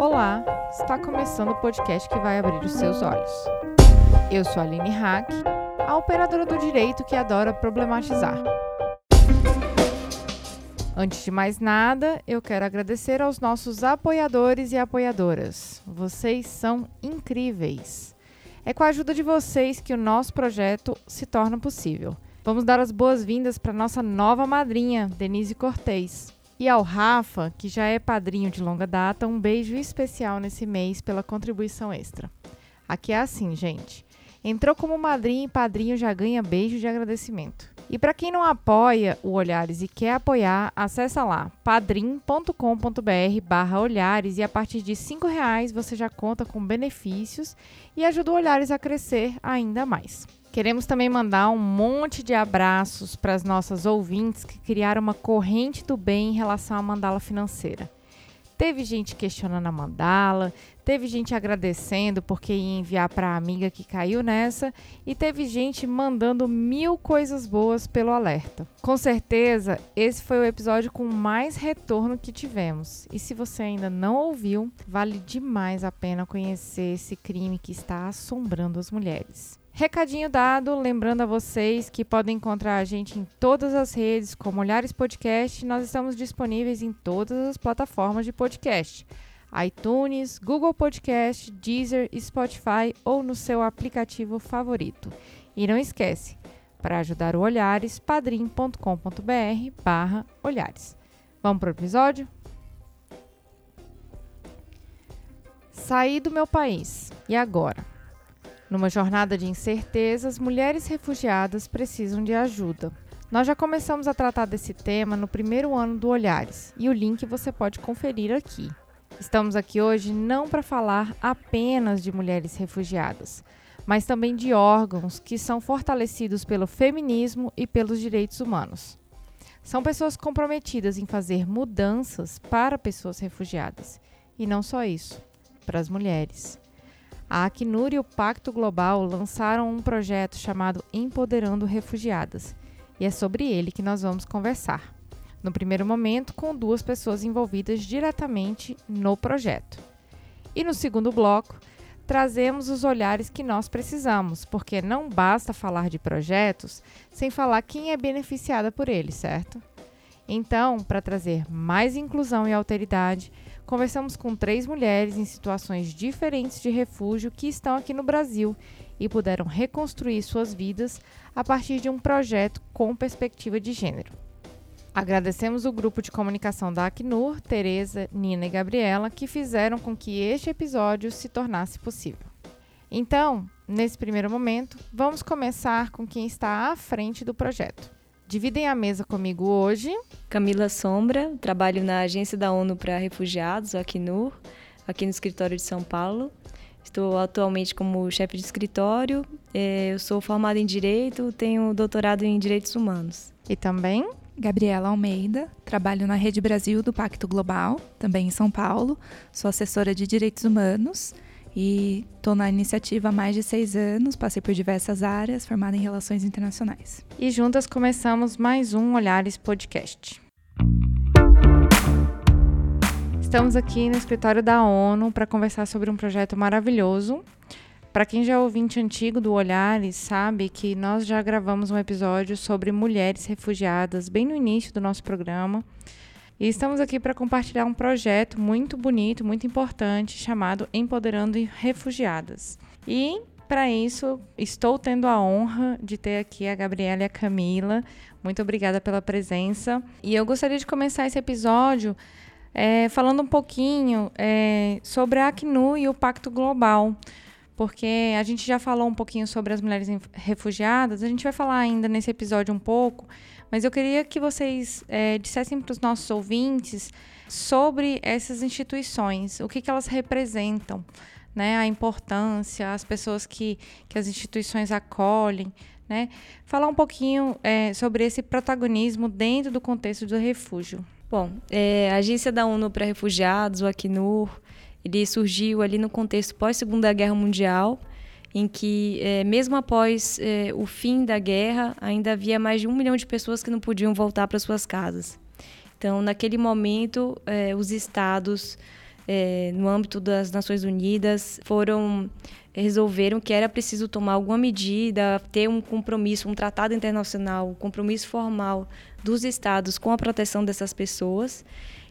Olá, está começando o podcast que vai abrir os seus olhos. Eu sou a Aline Hack, a operadora do direito que adora problematizar. Antes de mais nada, eu quero agradecer aos nossos apoiadores e apoiadoras. Vocês são incríveis. É com a ajuda de vocês que o nosso projeto se torna possível. Vamos dar as boas-vindas para nossa nova madrinha, Denise Cortez. E ao Rafa, que já é padrinho de longa data, um beijo especial nesse mês pela contribuição extra. Aqui é assim, gente. Entrou como madrinha e padrinho já ganha beijo de agradecimento. E para quem não apoia o Olhares e quer apoiar, acessa lá padrim.com.br barra Olhares e a partir de R$ reais você já conta com benefícios e ajuda o Olhares a crescer ainda mais. Queremos também mandar um monte de abraços para as nossas ouvintes que criaram uma corrente do bem em relação à mandala financeira. Teve gente questionando a mandala, teve gente agradecendo porque ia enviar para a amiga que caiu nessa e teve gente mandando mil coisas boas pelo alerta. Com certeza, esse foi o episódio com mais retorno que tivemos. E se você ainda não ouviu, vale demais a pena conhecer esse crime que está assombrando as mulheres. Recadinho dado, lembrando a vocês que podem encontrar a gente em todas as redes, como Olhares Podcast. Nós estamos disponíveis em todas as plataformas de podcast: iTunes, Google Podcast, Deezer, Spotify ou no seu aplicativo favorito. E não esquece, para ajudar o Olhares, padrim.com.br/barra Olhares. Vamos para o episódio? Saí do meu país. E agora? Numa jornada de incertezas, mulheres refugiadas precisam de ajuda. Nós já começamos a tratar desse tema no primeiro ano do Olhares e o link você pode conferir aqui. Estamos aqui hoje não para falar apenas de mulheres refugiadas, mas também de órgãos que são fortalecidos pelo feminismo e pelos direitos humanos. São pessoas comprometidas em fazer mudanças para pessoas refugiadas. E não só isso, para as mulheres. A Acnur e o Pacto Global lançaram um projeto chamado Empoderando Refugiadas, e é sobre ele que nós vamos conversar. No primeiro momento, com duas pessoas envolvidas diretamente no projeto. E no segundo bloco, trazemos os olhares que nós precisamos, porque não basta falar de projetos sem falar quem é beneficiada por eles, certo? Então, para trazer mais inclusão e alteridade, conversamos com três mulheres em situações diferentes de refúgio que estão aqui no Brasil e puderam reconstruir suas vidas a partir de um projeto com perspectiva de gênero. Agradecemos o grupo de comunicação da Acnur, Tereza, Nina e Gabriela, que fizeram com que este episódio se tornasse possível. Então, nesse primeiro momento, vamos começar com quem está à frente do projeto. Dividem a mesa comigo hoje. Camila Sombra, trabalho na Agência da ONU para Refugiados, Acnur, aqui no escritório de São Paulo. Estou atualmente como chefe de escritório. É, eu sou formada em Direito, tenho doutorado em Direitos Humanos. E também Gabriela Almeida, trabalho na Rede Brasil do Pacto Global, também em São Paulo. Sou assessora de Direitos Humanos e estou na iniciativa há mais de seis anos, passei por diversas áreas, formada em Relações Internacionais. E juntas começamos mais um Olhares Podcast. Estamos aqui no escritório da ONU para conversar sobre um projeto maravilhoso. Para quem já é ouvinte antigo do Olhares, sabe que nós já gravamos um episódio sobre mulheres refugiadas bem no início do nosso programa. E estamos aqui para compartilhar um projeto muito bonito, muito importante, chamado Empoderando Refugiadas. E para isso, estou tendo a honra de ter aqui a Gabriela e a Camila. Muito obrigada pela presença. E eu gostaria de começar esse episódio é, falando um pouquinho é, sobre a Acnu e o Pacto Global. Porque a gente já falou um pouquinho sobre as mulheres refugiadas, a gente vai falar ainda nesse episódio um pouco, mas eu queria que vocês é, dissessem para os nossos ouvintes sobre essas instituições, o que, que elas representam, né? A importância, as pessoas que, que as instituições acolhem, né? Falar um pouquinho é, sobre esse protagonismo dentro do contexto do refúgio. Bom, é, a Agência da ONU para Refugiados, o Acnur, ele surgiu ali no contexto pós-Segunda Guerra Mundial em que, é, mesmo após é, o fim da guerra, ainda havia mais de um milhão de pessoas que não podiam voltar para suas casas. Então, naquele momento, é, os estados no âmbito das Nações Unidas, foram resolveram que era preciso tomar alguma medida, ter um compromisso, um tratado internacional, um compromisso formal dos estados com a proteção dessas pessoas.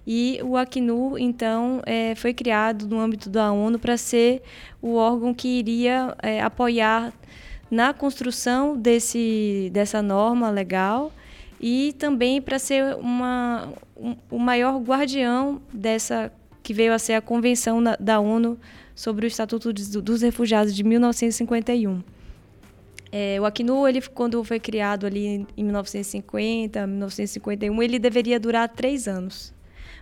E o Acnur, então, é, foi criado no âmbito da ONU para ser o órgão que iria é, apoiar na construção desse, dessa norma legal e também para ser uma, um, o maior guardião dessa que veio a ser a Convenção na, da ONU sobre o Estatuto dos Refugiados de 1951. É, o Acnur, ele, quando foi criado ali em 1950, 1951, ele deveria durar três anos.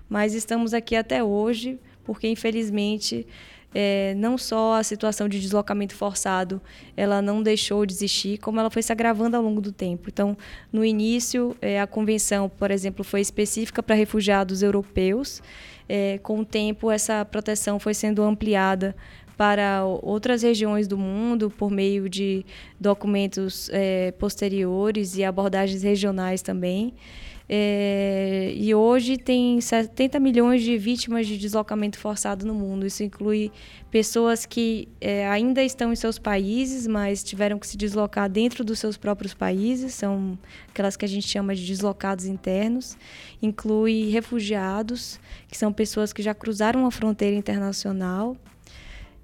Mas estamos aqui até hoje, porque infelizmente é, não só a situação de deslocamento forçado ela não deixou de existir, como ela foi se agravando ao longo do tempo. Então, no início, é, a convenção, por exemplo, foi específica para refugiados europeus é, com o tempo, essa proteção foi sendo ampliada para outras regiões do mundo por meio de documentos é, posteriores e abordagens regionais também. É, e hoje tem 70 milhões de vítimas de deslocamento forçado no mundo. Isso inclui pessoas que é, ainda estão em seus países, mas tiveram que se deslocar dentro dos seus próprios países. São aquelas que a gente chama de deslocados internos. Inclui refugiados, que são pessoas que já cruzaram a fronteira internacional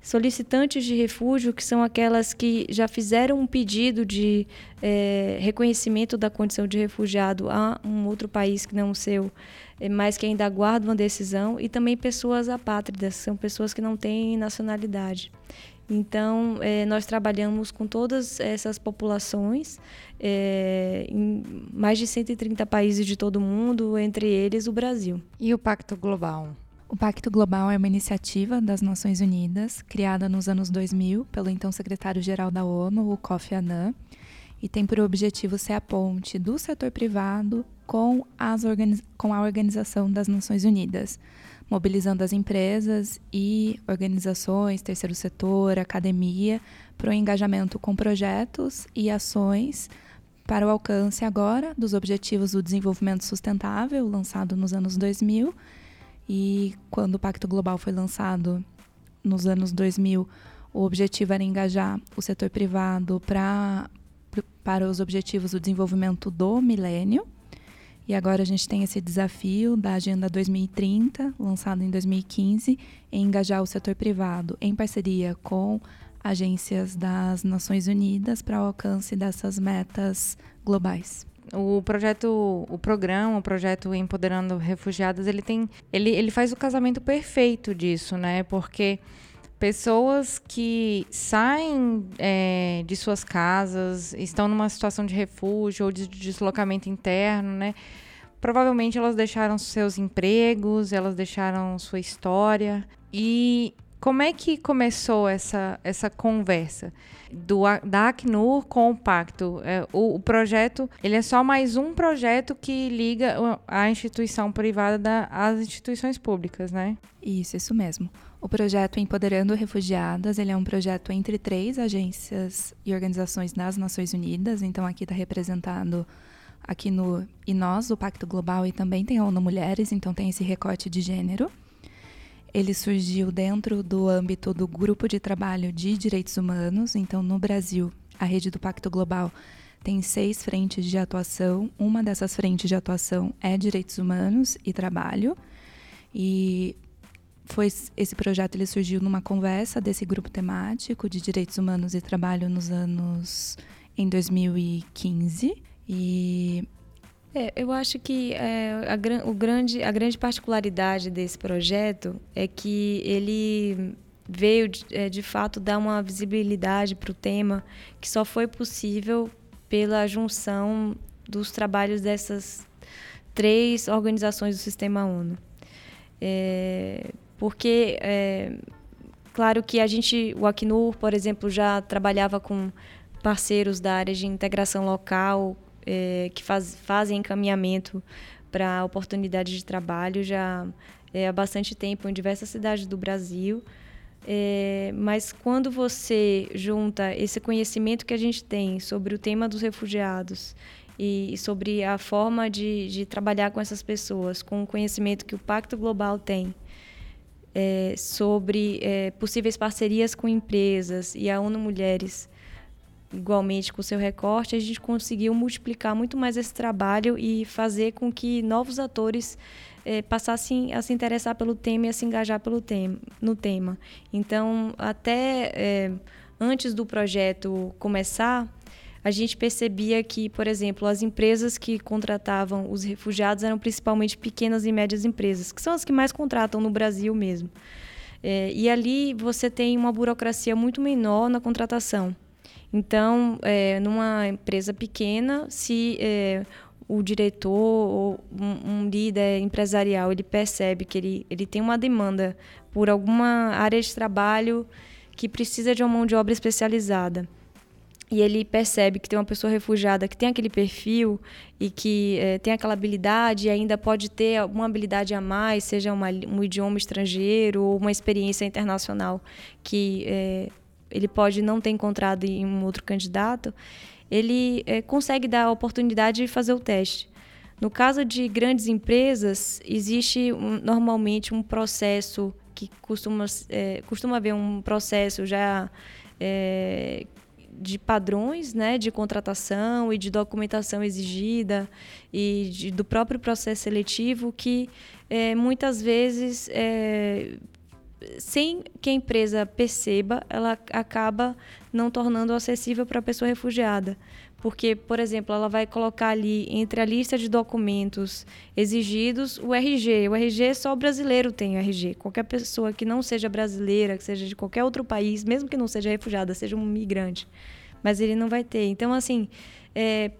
solicitantes de refúgio, que são aquelas que já fizeram um pedido de é, reconhecimento da condição de refugiado a um outro país que não o seu, é, mas que ainda aguardam uma decisão, e também pessoas apátridas, são pessoas que não têm nacionalidade. Então, é, nós trabalhamos com todas essas populações é, em mais de 130 países de todo o mundo, entre eles o Brasil. E o Pacto Global? O Pacto Global é uma iniciativa das Nações Unidas, criada nos anos 2000 pelo então secretário-geral da ONU, o Kofi Annan, e tem por objetivo ser a ponte do setor privado com, as com a Organização das Nações Unidas, mobilizando as empresas e organizações, terceiro setor, academia, para o engajamento com projetos e ações para o alcance agora dos Objetivos do Desenvolvimento Sustentável, lançado nos anos 2000, e quando o Pacto Global foi lançado nos anos 2000, o objetivo era engajar o setor privado pra, para os objetivos do desenvolvimento do milênio. E agora a gente tem esse desafio da Agenda 2030, lançado em 2015, em engajar o setor privado em parceria com agências das Nações Unidas para o alcance dessas metas globais. O projeto, o programa, o projeto Empoderando Refugiadas, ele tem, ele, ele faz o casamento perfeito disso, né? Porque pessoas que saem é, de suas casas, estão numa situação de refúgio ou de deslocamento interno, né? Provavelmente elas deixaram seus empregos, elas deixaram sua história. E como é que começou essa, essa conversa? do, da Acnur com o Pacto. É, o, o, projeto ele é só mais um projeto que liga a instituição privada às instituições públicas, né? Isso, isso mesmo. O projeto Empoderando Refugiadas, ele é um projeto entre três agências e organizações das Nações Unidas. Então aqui está representado aqui no e nós, o Pacto Global, e também tem a ONU Mulheres, então tem esse recorte de gênero. Ele surgiu dentro do âmbito do Grupo de Trabalho de Direitos Humanos. Então, no Brasil, a rede do Pacto Global tem seis frentes de atuação. Uma dessas frentes de atuação é direitos humanos e trabalho. E foi esse projeto ele surgiu numa conversa desse grupo temático de direitos humanos e trabalho nos anos em 2015 e é, eu acho que é, a, o grande, a grande particularidade desse projeto é que ele veio de, é, de fato dar uma visibilidade para o tema que só foi possível pela junção dos trabalhos dessas três organizações do Sistema ONU. É, porque, é, claro que a gente, o Acnur, por exemplo, já trabalhava com parceiros da área de integração local, é, que faz, fazem encaminhamento para oportunidades de trabalho já é, há bastante tempo em diversas cidades do Brasil. É, mas quando você junta esse conhecimento que a gente tem sobre o tema dos refugiados e, sobre a forma de, de trabalhar com essas pessoas, com o conhecimento que o Pacto Global tem, é, sobre é, possíveis parcerias com empresas e a ONU Mulheres igualmente com o seu recorte, a gente conseguiu multiplicar muito mais esse trabalho e fazer com que novos atores é, passassem a se interessar pelo tema e a se engajar pelo tema, no tema. Então, até é, antes do projeto começar, a gente percebia que, por exemplo, as empresas que contratavam os refugiados eram principalmente pequenas e médias empresas, que são as que mais contratam no Brasil mesmo. É, e ali você tem uma burocracia muito menor na contratação. Então, é, numa empresa pequena, se é, o diretor ou um, um, líder empresarial ele percebe que ele, ele tem uma demanda por alguma área de trabalho que precisa de uma mão de obra especializada. E ele percebe que tem uma pessoa refugiada que tem aquele perfil e que é, tem aquela habilidade e ainda pode ter uma habilidade a mais, seja uma, um idioma estrangeiro ou uma experiência internacional que é, ele pode não ter encontrado em um outro candidato, ele é, consegue dar a oportunidade de fazer o teste. No caso de grandes empresas, existe um, normalmente um processo que costuma, é, costuma haver um processo já é, de padrões né, de contratação e de documentação exigida e de, do próprio processo seletivo que é, muitas vezes sem que a empresa perceba, ela acaba não tornando acessível para a pessoa refugiada. Porque, por exemplo, ela vai colocar ali entre a lista de documentos exigidos o RG. O RG só o brasileiro tem o RG. Qualquer pessoa que não seja brasileira, que seja de qualquer outro país, mesmo que não seja refugiada, seja um migrante, mas ele não vai ter. Então, assim, é,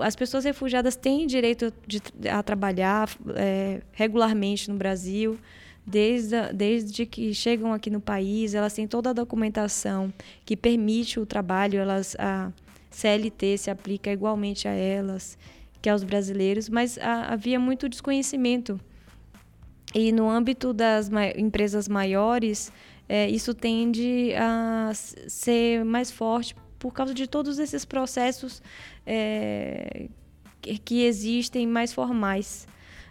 as pessoas refugiadas têm direito de, a trabalhar é, regularmente no Brasil desde, desde que chegam aqui no país, elas têm toda a documentação que permite o trabalho, elas a CLT se aplica igualmente a elas que aos brasileiros, mas a, havia muito desconhecimento. E no âmbito das empresas maiores, é, isso tende a ser mais forte por causa de todos esses processos é, que existem mais formais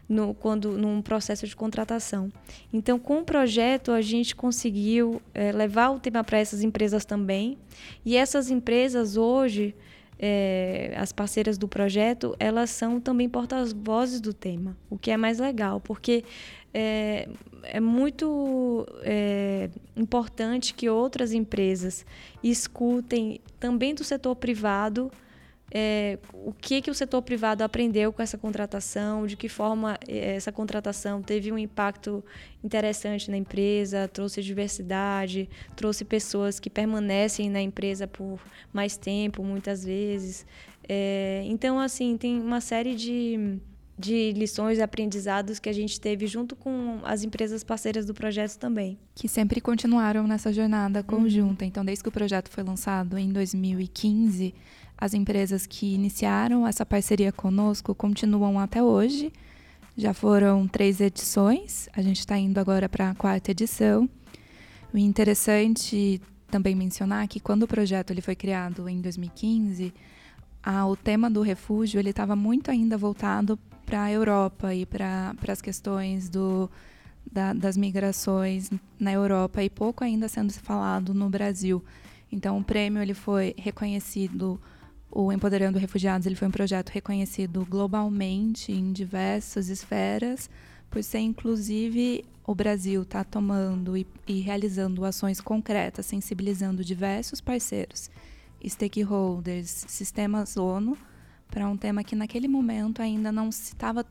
no, quando, num processo de contratação. Então, com o projeto, a gente conseguiu é, levar o tema para essas empresas também. E essas empresas hoje, é, as parceiras do projeto, elas são também porta-vozes do tema, o que é mais legal, porque é, é muito é, importante que outras empresas escutem também do setor privado é, o que, que o setor privado aprendeu com essa contratação, de que forma é, essa contratação teve um impacto interessante na empresa, trouxe diversidade, trouxe pessoas que permanecem na empresa por mais tempo, muitas vezes. É, então, assim, tem uma série de, de lições e aprendizados que a gente teve junto com as empresas parceiras do projeto também. Que sempre continuaram nessa jornada conjunta. Uhum. Então, desde que o projeto foi lançado em 2015 as empresas que iniciaram essa parceria conosco continuam até hoje. Já foram três edições, a gente está indo agora para a quarta edição. O interessante também mencionar que quando o projeto ele foi criado em 2015, a, o tema do refúgio ele estava muito ainda voltado para a Europa e para as questões do, da, das migrações na Europa e pouco ainda sendo falado no Brasil. Então o prêmio ele foi reconhecido o Empoderando Refugiados ele foi um projeto reconhecido globalmente em diversas esferas, por ser inclusive o Brasil está tomando e, e, realizando ações concretas, sensibilizando diversos parceiros, stakeholders, sistemas ONU, para um tema que naquele momento ainda não se estava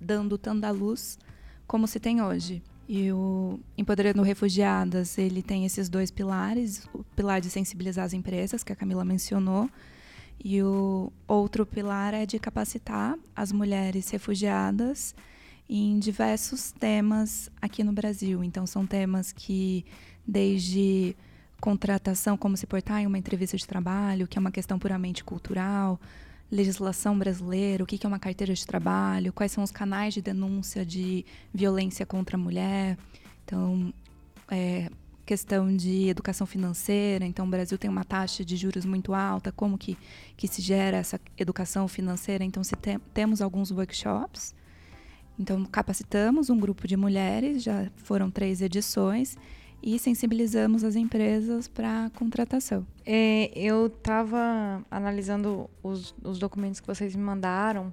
dando, tanta luz como se tem hoje. E o Empoderando Refugiadas, ele tem esses dois pilares, o pilar de sensibilizar as empresas, que a Camila mencionou, e o outro pilar é de capacitar as mulheres refugiadas em diversos temas aqui no Brasil. Então, são temas que, desde contratação, como se portar em uma entrevista de trabalho, que é uma questão puramente cultural, legislação brasileira, o que é uma carteira de trabalho, quais são os canais de denúncia de violência contra a mulher. Então, é, questão de educação financeira, então o Brasil tem uma taxa de juros muito alta, como que, que se gera essa educação financeira, então se tem, temos alguns workshops Então, capacitamos um grupo de mulheres, já foram três edições, e sensibilizamos as empresas para contratação. É, eu estava analisando os, os documentos que vocês me mandaram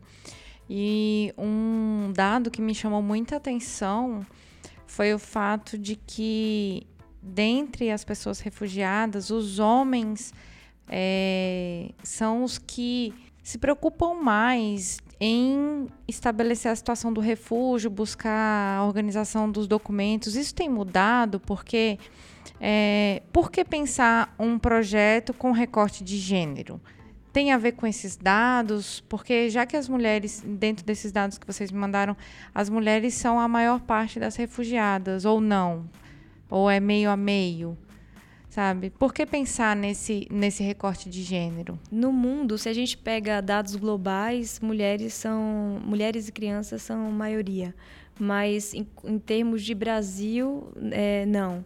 e um dado que me chamou muita atenção foi o fato de que, dentre as pessoas refugiadas, os homens é, são os que se preocupam mais em estabelecer a situação do refúgio, buscar a organização dos documentos. Isso tem mudado porque é, por que pensar um projeto com recorte de gênero? Tem a ver com esses dados? Porque já que as mulheres, dentro desses dados que vocês me mandaram, as mulheres são a maior parte das refugiadas, ou não? Ou é meio a meio? sabe? Por que pensar nesse, nesse recorte de gênero? No mundo, se a gente pega dados globais, mulheres são mulheres e crianças são maioria, mas em, em termos de Brasil, é, não.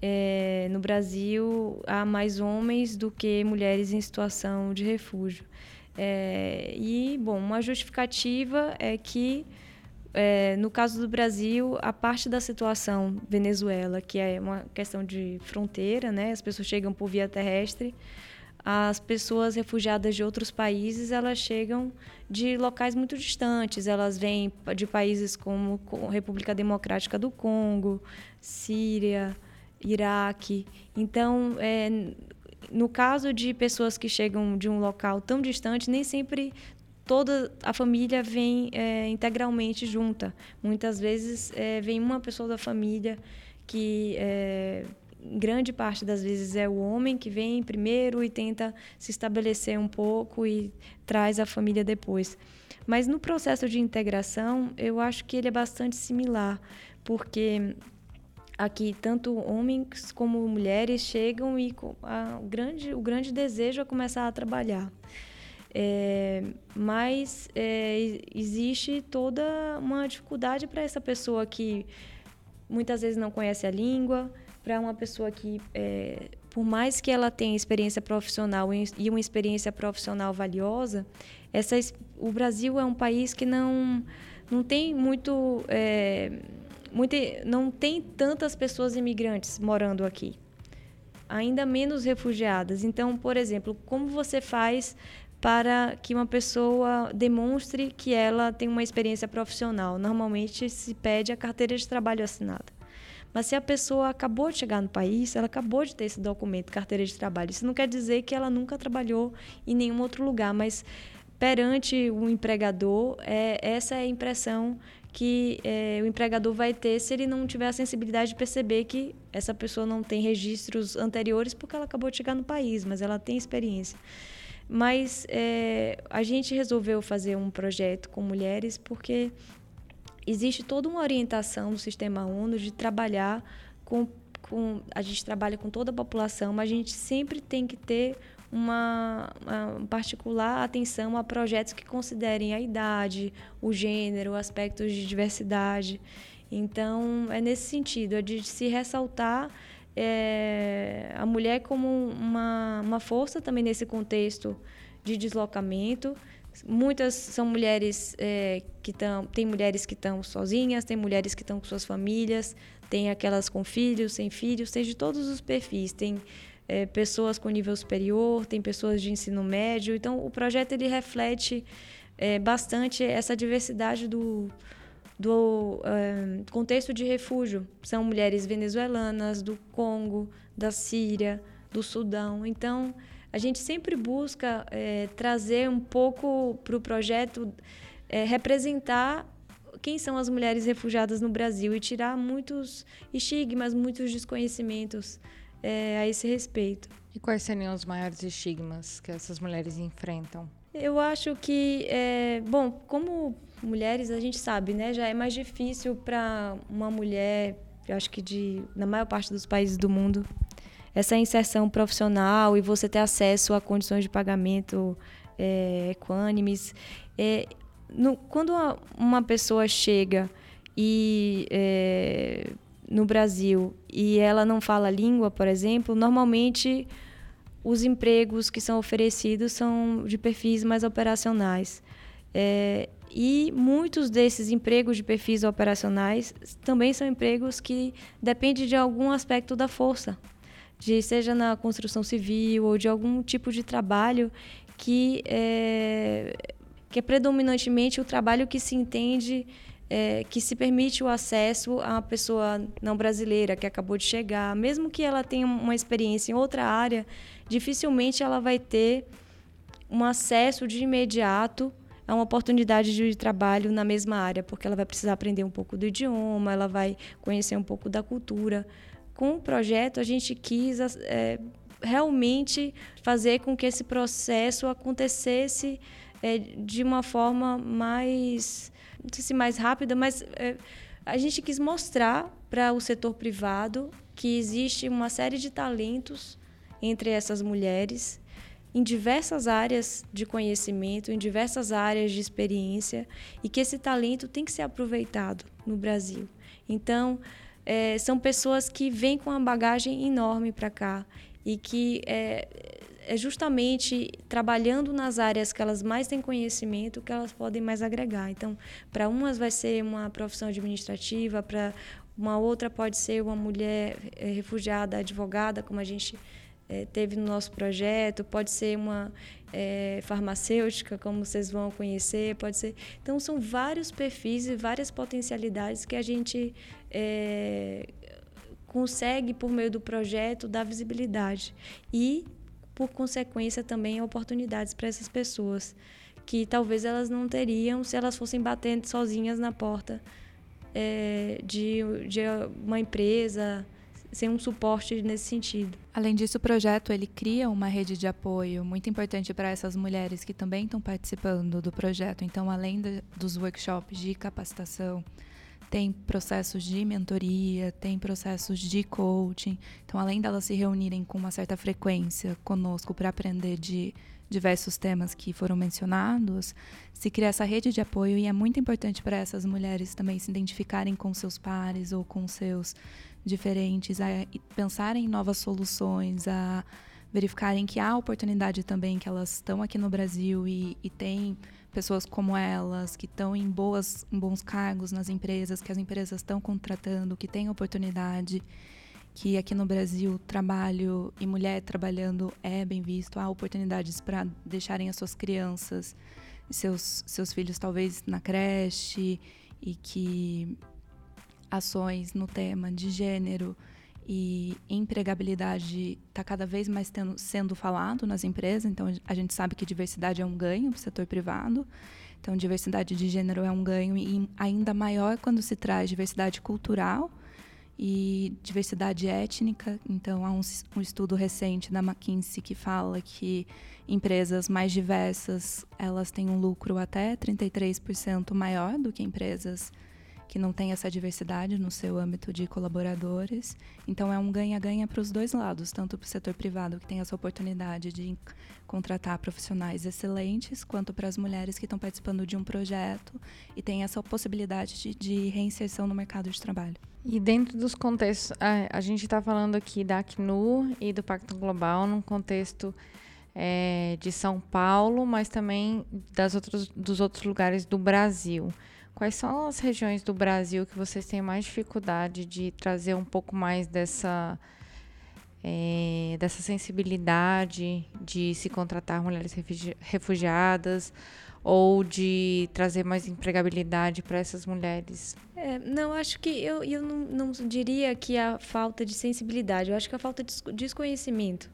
É, no Brasil há mais homens do que mulheres em situação de refúgio. É, e bom, uma justificativa é que é, no caso do Brasil, a parte da situação Venezuela, que é uma questão de fronteira, né? As pessoas chegam por via terrestre. As pessoas refugiadas de outros países, elas chegam de locais muito distantes. Elas vêm de países como República Democrática do Congo, Síria, Iraque. Então, é, no caso de pessoas que chegam de um local tão distante, nem sempre toda a família vem é, integralmente junta. Muitas vezes é, vem uma pessoa da família que é, grande parte das vezes é o homem que vem primeiro e tenta se estabelecer um pouco e traz a família depois. Mas no processo de integração, eu acho que ele é bastante similar, porque aqui tanto homens como mulheres chegam e a, grande, o grande desejo é começar a trabalhar. É, mas é, existe toda uma dificuldade para essa pessoa que muitas vezes não conhece a língua, para uma pessoa que, é, por mais que ela tenha experiência profissional e uma experiência profissional valiosa, essa, o Brasil é um país que não, não tem muito, é, muito, não tem tantas pessoas imigrantes morando aqui ainda menos refugiadas. Então, por exemplo, como você faz para que uma pessoa demonstre que ela tem uma experiência profissional. Normalmente se pede a carteira de trabalho assinada. Mas se a pessoa acabou de chegar no país, ela acabou de ter esse documento, carteira de trabalho. Isso não quer dizer que ela nunca trabalhou em nenhum outro lugar, mas perante o empregador, é, essa é a impressão que é, o empregador vai ter se ele não tiver a sensibilidade de perceber que essa pessoa não tem registros anteriores porque ela acabou de chegar no país, mas ela tem experiência. Mas é, a gente resolveu fazer um projeto com mulheres porque existe toda uma orientação do sistema ONU de trabalhar com, com a gente trabalha com toda a população, mas a gente sempre tem que ter uma, uma, particular atenção a projetos que considerem a idade, o gênero, aspectos de diversidade. Então, é nesse sentido, é de se ressaltar é, a mulher como uma, uma força também nesse contexto de deslocamento. Muitas são mulheres é, que estão. Tem mulheres que estão sozinhas, tem mulheres que estão com suas famílias, tem aquelas com filhos, sem filhos, tem de todos os perfis. Tem é, pessoas com nível superior, tem pessoas de ensino médio. Então, o projeto ele reflete é, bastante essa diversidade do, do contexto de refúgio. São mulheres venezuelanas, do Congo, da Síria, do Sudão. Então, a gente sempre busca é, trazer um pouco para o projeto, é, representar quem são as mulheres refugiadas no Brasil e tirar muitos estigmas, muitos desconhecimentos é, a esse respeito. E quais seriam os maiores estigmas que essas mulheres enfrentam? Eu acho que, é, bom, como mulheres, a gente sabe, né? Já é mais difícil para uma mulher, eu acho que de, na maior parte dos países do mundo, essa inserção profissional e você ter acesso a condições de pagamento é, equânimes. É, no, quando uma, uma, pessoa chega e é, no Brasil e ela não fala língua, por exemplo, normalmente os empregos que são oferecidos são de perfis mais operacionais. É, E muitos desses empregos de perfis operacionais também são empregos que dependem de algum aspecto da força, de seja na construção civil ou de algum tipo de trabalho que é, que é predominantemente o trabalho que se entende é, que se permite o acesso a uma pessoa não brasileira que acabou de chegar, mesmo que ela tenha uma experiência em outra área, dificilmente ela vai ter um acesso de imediato a uma oportunidade de trabalho na mesma área, porque ela vai precisar aprender um pouco do idioma, ela vai conhecer um pouco da cultura. Com o projeto, a gente quis é, realmente fazer com que esse processo acontecesse é, de uma forma mais não sei se mais rápida, mas é, a gente quis mostrar para o setor privado que existe uma série de talentos entre essas mulheres em diversas áreas de conhecimento, em diversas áreas de experiência e que esse talento tem que ser aproveitado no Brasil. Então, é, são pessoas que vêm com uma bagagem enorme para cá e que é, é justamente trabalhando nas áreas que elas mais têm conhecimento que elas podem mais agregar. Então, para umas vai ser uma profissão administrativa, para uma outra pode ser uma mulher é, refugiada, advogada, como a gente é, teve no nosso projeto, pode ser uma é, farmacêutica, como vocês vão conhecer, pode ser. Então, são vários perfis e várias potencialidades que a gente é, consegue, por meio do projeto, dar visibilidade. E por consequência, também oportunidades para essas pessoas que talvez elas não teriam se elas fossem batendo sozinhas na porta é, de, de uma empresa, sem um suporte nesse sentido. Além disso, o projeto ele cria uma rede de apoio muito importante para essas mulheres que também estão participando do projeto. Então, além de, dos workshops de capacitação, tem processos de mentoria, tem processos de coaching. Então, além delas se reunirem com uma certa frequência conosco para aprender de diversos temas que foram mencionados, se cria essa rede de apoio e é muito importante para essas mulheres também se identificarem com seus pares ou com seus diferentes, a pensarem em novas soluções, a verificarem que há oportunidade também, que elas estão aqui no Brasil e, e têm pessoas como elas, que estão em, boas, em bons cargos nas empresas, que as empresas estão contratando, que têm oportunidade, que aqui no Brasil trabalho e mulher trabalhando é bem visto, há oportunidades para deixarem as suas crianças seus, seus filhos talvez na creche e que ações no tema de gênero e empregabilidade está cada vez mais tendo, sendo falado nas empresas. Então, a gente sabe que diversidade é um ganho para o setor privado. Então, diversidade de gênero é um ganho e ainda maior quando se traz diversidade cultural e diversidade étnica. Então, há um, um estudo recente da McKinsey que fala que empresas mais diversas elas têm um lucro até 33% maior do que empresas que não tem essa diversidade no seu âmbito de colaboradores. Então é um ganha-ganha para os dois lados, tanto para o setor privado que tem essa oportunidade de contratar profissionais excelentes, quanto para as mulheres que estão participando de um projeto e tem essa possibilidade de, de reinserção no mercado de trabalho. E dentro dos contextos, a, a gente está falando aqui da Acnu e do Pacto Global num contexto é, de São Paulo, mas também das outros, dos outros lugares do Brasil. Quais são as regiões do Brasil que vocês têm mais dificuldade de trazer um pouco mais dessa, é, dessa sensibilidade de se contratar mulheres refugiadas ou de trazer mais empregabilidade para essas mulheres? É, não, acho que eu, eu não, não diria que a falta de sensibilidade, eu acho que a falta de desconhecimento.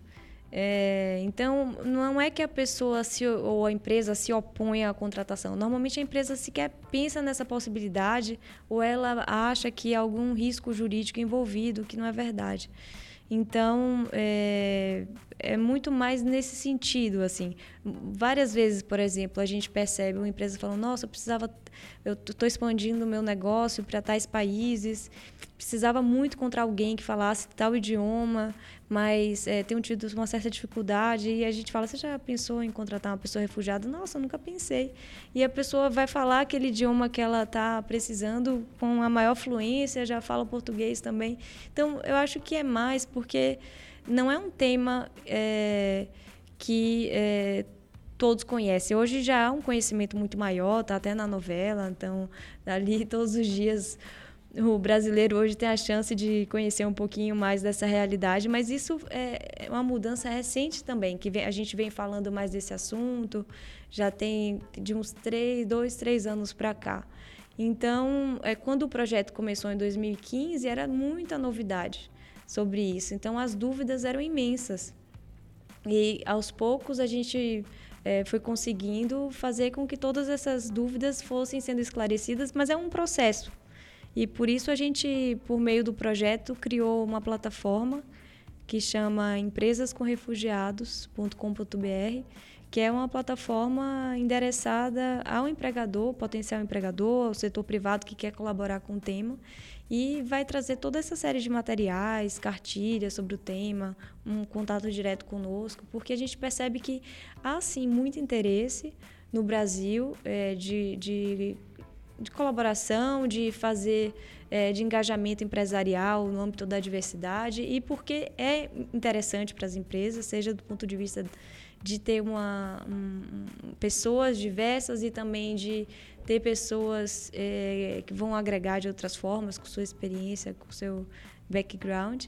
É, então, não é que a pessoa se, ou a empresa se opõe à contratação. Normalmente, a empresa sequer pensa nessa possibilidade ou ela acha que há algum risco jurídico envolvido, que não é verdade. Então, é, é muito mais nesse sentido, assim. Várias vezes, por exemplo, a gente percebe uma empresa falando, nossa, eu precisava, eu estou expandindo o meu negócio para tais países, precisava muito encontrar alguém que falasse tal idioma, mas é, tenho tido uma certa dificuldade. E a gente fala: Você já pensou em contratar uma pessoa refugiada? Nossa, eu nunca pensei. E a pessoa vai falar aquele idioma que ela está precisando com a maior fluência, já fala português também. Então, eu acho que é mais porque não é um tema é, que é, todos conhecem. Hoje já há um conhecimento muito maior, tá até na novela, então ali todos os dias o brasileiro hoje tem a chance de conhecer um pouquinho mais dessa realidade, mas isso é uma mudança recente também, que a gente vem falando mais desse assunto, já tem de uns três, dois, três anos para cá. Então, é, quando o projeto começou em 2015, era muita novidade sobre isso. Então, as dúvidas eram imensas. E, aos poucos, a gente é, foi conseguindo fazer com que todas essas dúvidas fossem sendo esclarecidas, mas é um processo. E por isso a gente, por meio do projeto, criou uma plataforma que chama empresascomrefugiados.com.br, que é uma plataforma endereçada ao empregador, potencial empregador, ao setor privado que quer colaborar com o tema e vai trazer toda essa série de materiais, cartilhas sobre o tema, um contato direto conosco, porque a gente percebe que há sim muito interesse no Brasil é, de, de, de, colaboração, de fazer é, de engajamento empresarial no âmbito da diversidade e porque é interessante para as empresas, seja do ponto de vista de ter uma, um, pessoas diversas e também de ter pessoas é, que vão agregar de outras formas, com sua experiência, com seu background.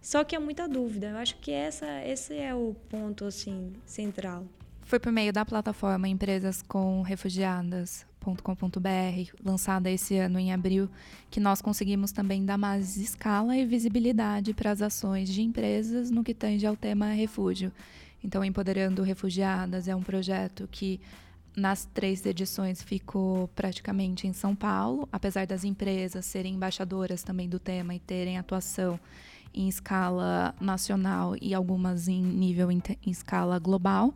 Só que há muita dúvida. Eu acho que essa, esse é o ponto assim central. Foi por meio da plataforma Empresas com Refugiadas.com.br, lançada esse ano em abril, que nós conseguimos também dar mais escala e visibilidade para as ações de empresas no que tange ao tema refúgio. Então, Empoderando Refugiadas é um projeto que nas três edições ficou praticamente em São Paulo, apesar das empresas serem embaixadoras também do tema e terem atuação em escala nacional e algumas em nível em, escala global.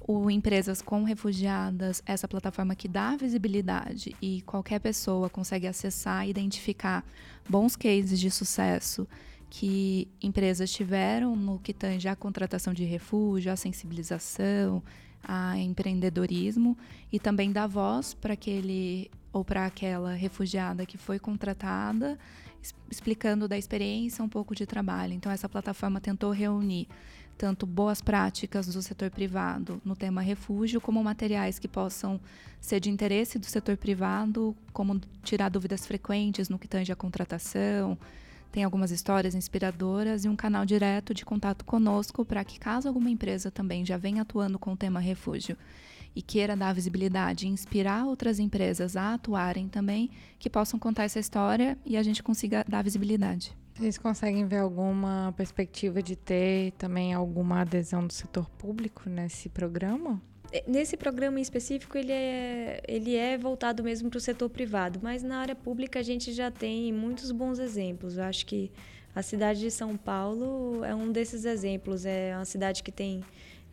O Empresas com Refugiadas, essa plataforma que dá visibilidade e qualquer pessoa consegue acessar e identificar bons cases de sucesso que empresas tiveram no que tange a contratação de refúgio, a sensibilização, a empreendedorismo e também dar voz para aquele ou para aquela refugiada que foi contratada, explicando da experiência um pouco de trabalho. Então essa plataforma tentou reunir tanto boas práticas do setor privado no tema refúgio, como materiais que possam ser de interesse do setor privado, como tirar dúvidas frequentes no que tange a contratação, tem algumas histórias inspiradoras e um canal direto de contato conosco para que, caso alguma empresa também já venha atuando com o tema refúgio e queira dar visibilidade e inspirar outras empresas a atuarem também, que possam contar essa história e a gente consiga dar visibilidade. Vocês conseguem ver alguma perspectiva de ter também alguma adesão do setor público nesse programa? É, nesse programa em específico, ele é, ele é voltado mesmo para o setor privado, mas na área pública a gente já tem muitos bons exemplos. Eu acho que a cidade de São Paulo é um desses exemplos. É uma cidade que tem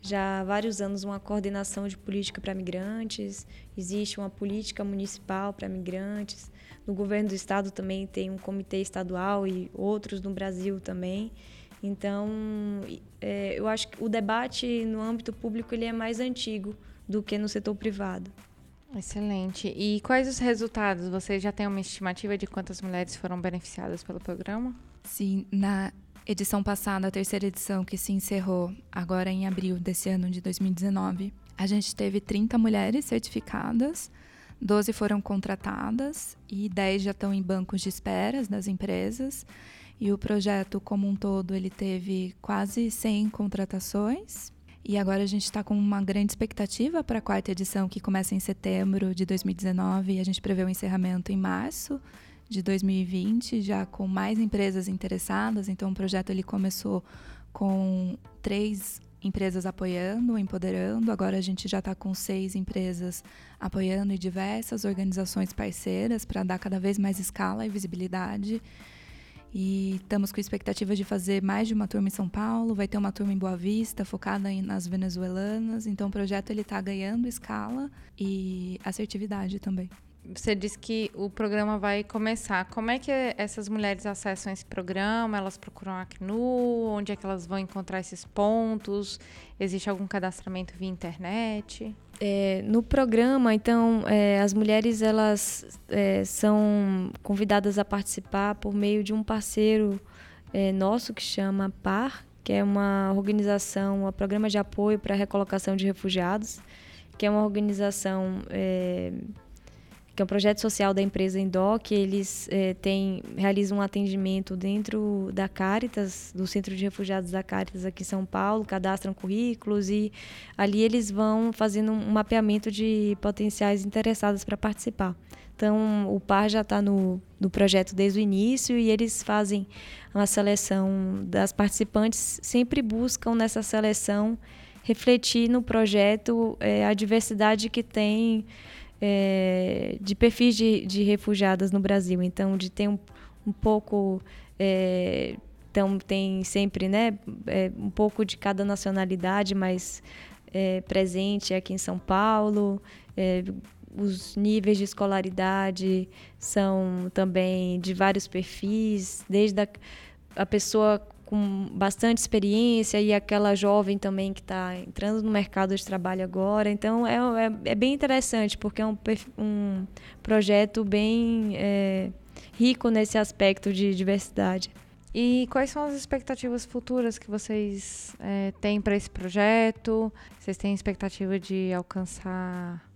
já há vários anos uma coordenação de política para migrantes, existe uma política municipal para migrantes. No governo do estado também tem um comitê estadual e outros no Brasil também. Então, é, eu acho que o debate no âmbito público ele é mais antigo do que no setor privado. Excelente. E quais os resultados? Você já tem uma estimativa de quantas mulheres foram beneficiadas pelo programa? Sim, na edição passada, a terceira edição que se encerrou agora em abril desse ano de 2019, a gente teve 30 mulheres certificadas, 12 foram contratadas e 10 já estão em bancos de esperas das empresas. E o projeto como um todo, ele teve quase 100 contratações. E agora a gente está com uma grande expectativa para a quarta edição, que começa em setembro de 2019 e a gente prevê o encerramento em março de 2020, já com mais empresas interessadas. Então o projeto ele começou com três empresas apoiando, empoderando. Agora a gente já está com seis empresas apoiando e diversas organizações parceiras para dar cada vez mais escala e visibilidade. E estamos com expectativa de fazer mais de uma turma em São Paulo, vai ter uma turma em Boa Vista, focada nas venezuelanas. Então o projeto ele está ganhando escala e assertividade também. Você disse que o programa vai começar. Como é que essas mulheres acessam esse programa? Elas procuram a ACNU? Onde é que elas vão encontrar esses pontos? Existe algum cadastramento via internet? É, no programa, então, é, as mulheres elas é, são convidadas a participar por meio de um parceiro é, nosso que chama PAR, que é uma organização, um programa de apoio para a recolocação de refugiados, que é uma organização é, que é um projeto social da empresa Indoc, eles é, têm, realizam um atendimento dentro da Caritas, do Centro de Refugiados da Caritas aqui em São Paulo, cadastram currículos e ali eles vão fazendo um mapeamento de potenciais interessados para participar. Então, o PAR já está no, no projeto desde o início e eles fazem uma seleção das participantes, sempre buscam nessa seleção refletir no projeto é, a diversidade que tem é, de perfis de, de, refugiadas no Brasil. Então, de ter um, um pouco. É, então, tem sempre né, é, um pouco de cada nacionalidade, mas é, presente aqui em São Paulo. É, os níveis de escolaridade são também de vários perfis, desde a, a pessoa com bastante experiência e aquela jovem também que está entrando no mercado de trabalho agora. Então, é, é, é bem interessante, porque é um, um projeto bem é, rico nesse aspecto de diversidade. E quais são as expectativas futuras que vocês é, têm para esse projeto? Vocês têm expectativa de alcançar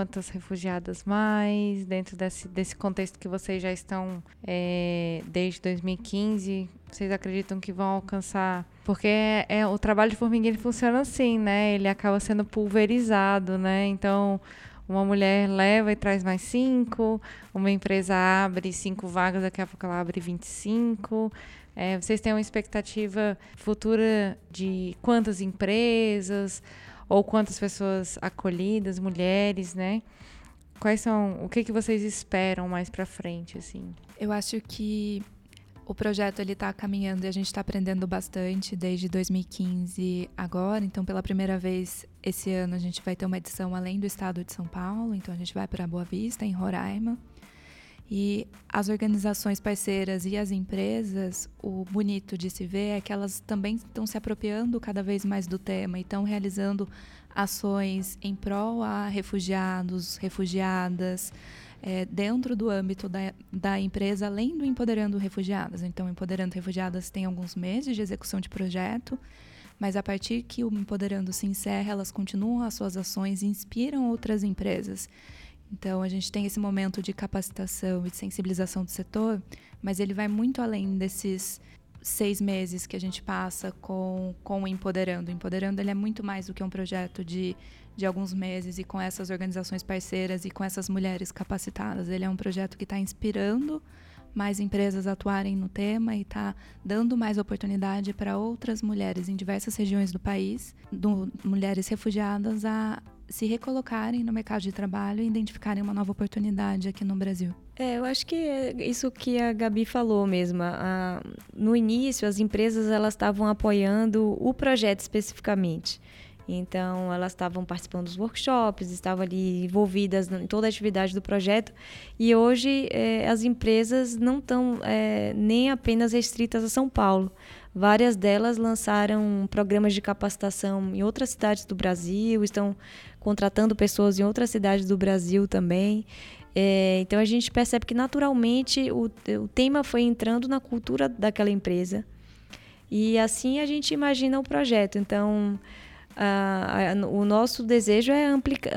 quantas refugiadas mais dentro desse, desse contexto que vocês já estão é, desde 2015 vocês acreditam que vão alcançar? Porque é, é, o trabalho de formiguinha funciona assim né? Ele acaba sendo pulverizado né? Então uma mulher leva e traz mais cinco uma empresa abre cinco vagas daqui a pouco ela abre 25 é, vocês têm uma expectativa futura de quantas empresas ou quantas pessoas acolhidas, mulheres, né? Quais são, o que que vocês esperam mais para frente assim? Eu acho que o projeto ele está caminhando e a gente está aprendendo bastante desde 2015 agora. Então, pela primeira vez esse ano a gente vai ter uma edição além do estado de São Paulo. Então, a gente vai para Boa Vista, em Roraima. E as organizações parceiras e as empresas, o bonito de se ver é que elas também estão se apropriando cada vez mais do tema e estão realizando ações em prol a refugiados, refugiadas, é, dentro do âmbito da, da empresa, além do Empoderando Refugiadas. Então, Empoderando Refugiadas tem alguns meses de execução de projeto, mas a partir que o Empoderando se encerra, elas continuam as suas ações e inspiram outras empresas. Então, a gente tem esse momento de capacitação e de sensibilização do setor, mas ele vai muito além desses seis meses que a gente passa com, com o Empoderando. O Empoderando ele é muito mais do que um projeto de, de alguns meses e com essas organizações parceiras e com essas mulheres capacitadas. Ele é um projeto que está inspirando mais empresas atuarem no tema e está dando mais oportunidade para outras mulheres em diversas regiões do país, do, mulheres refugiadas, a se recolocarem no mercado de trabalho e identificarem uma nova oportunidade aqui no Brasil. É, eu acho que é isso que a Gabi falou mesmo. A, no início, as empresas elas estavam apoiando o projeto especificamente. Então, elas estavam participando dos workshops, estavam ali envolvidas em toda a atividade do projeto. E hoje, é, as empresas não estão é, nem apenas restritas a São Paulo. Várias delas lançaram programas de capacitação em outras cidades do Brasil, estão contratando pessoas em outras cidades do Brasil também. É, então a gente percebe que naturalmente o, o tema foi entrando na cultura daquela empresa e assim a gente imagina o projeto. Então a, a, o nosso desejo é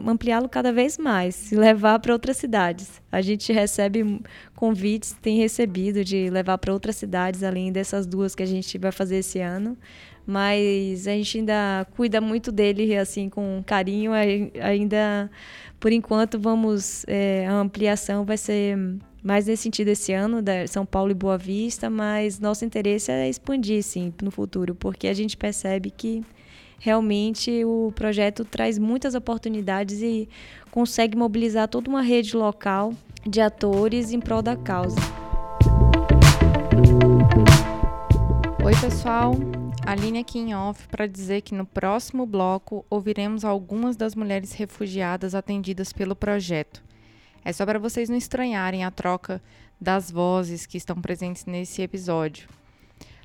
ampliá-lo cada vez mais levar para outras cidades. A gente recebe convites, tem recebido de levar para outras cidades, além dessas duas que a gente vai fazer esse ano. Mas a gente ainda cuida muito dele assim com carinho. Ainda, por enquanto, vamos é, a ampliação vai ser mais nesse sentido esse ano, da São Paulo e Boa Vista, mas nosso interesse é expandir, sim, no futuro, porque a gente percebe que realmente o projeto traz muitas oportunidades e consegue mobilizar toda uma rede local de atores em prol da causa. Oi, pessoal. Aline aqui em off para dizer que no próximo bloco ouviremos algumas das mulheres refugiadas atendidas pelo projeto. É só para vocês não estranharem a troca das vozes que estão presentes nesse episódio.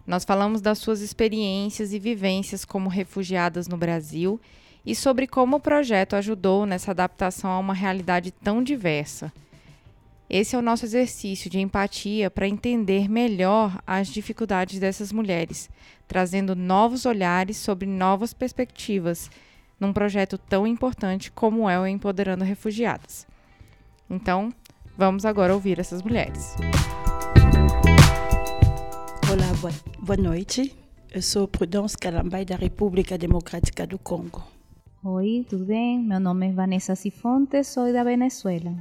Nós falamos das suas experiências e vivências como refugiadas no Brasil e sobre como o projeto ajudou nessa adaptação a uma realidade tão diversa. Esse é o nosso exercício de empatia para entender melhor as dificuldades dessas mulheres, trazendo novos olhares sobre novas perspectivas num projeto tão importante como é o Empoderando Refugiadas. Então, vamos agora ouvir essas mulheres. Olá, boa, boa noite. Eu sou Prudence Calambay, da República Democrática do Congo. Oi, tudo bem? Meu nome é Vanessa Sifonte, sou da Venezuela.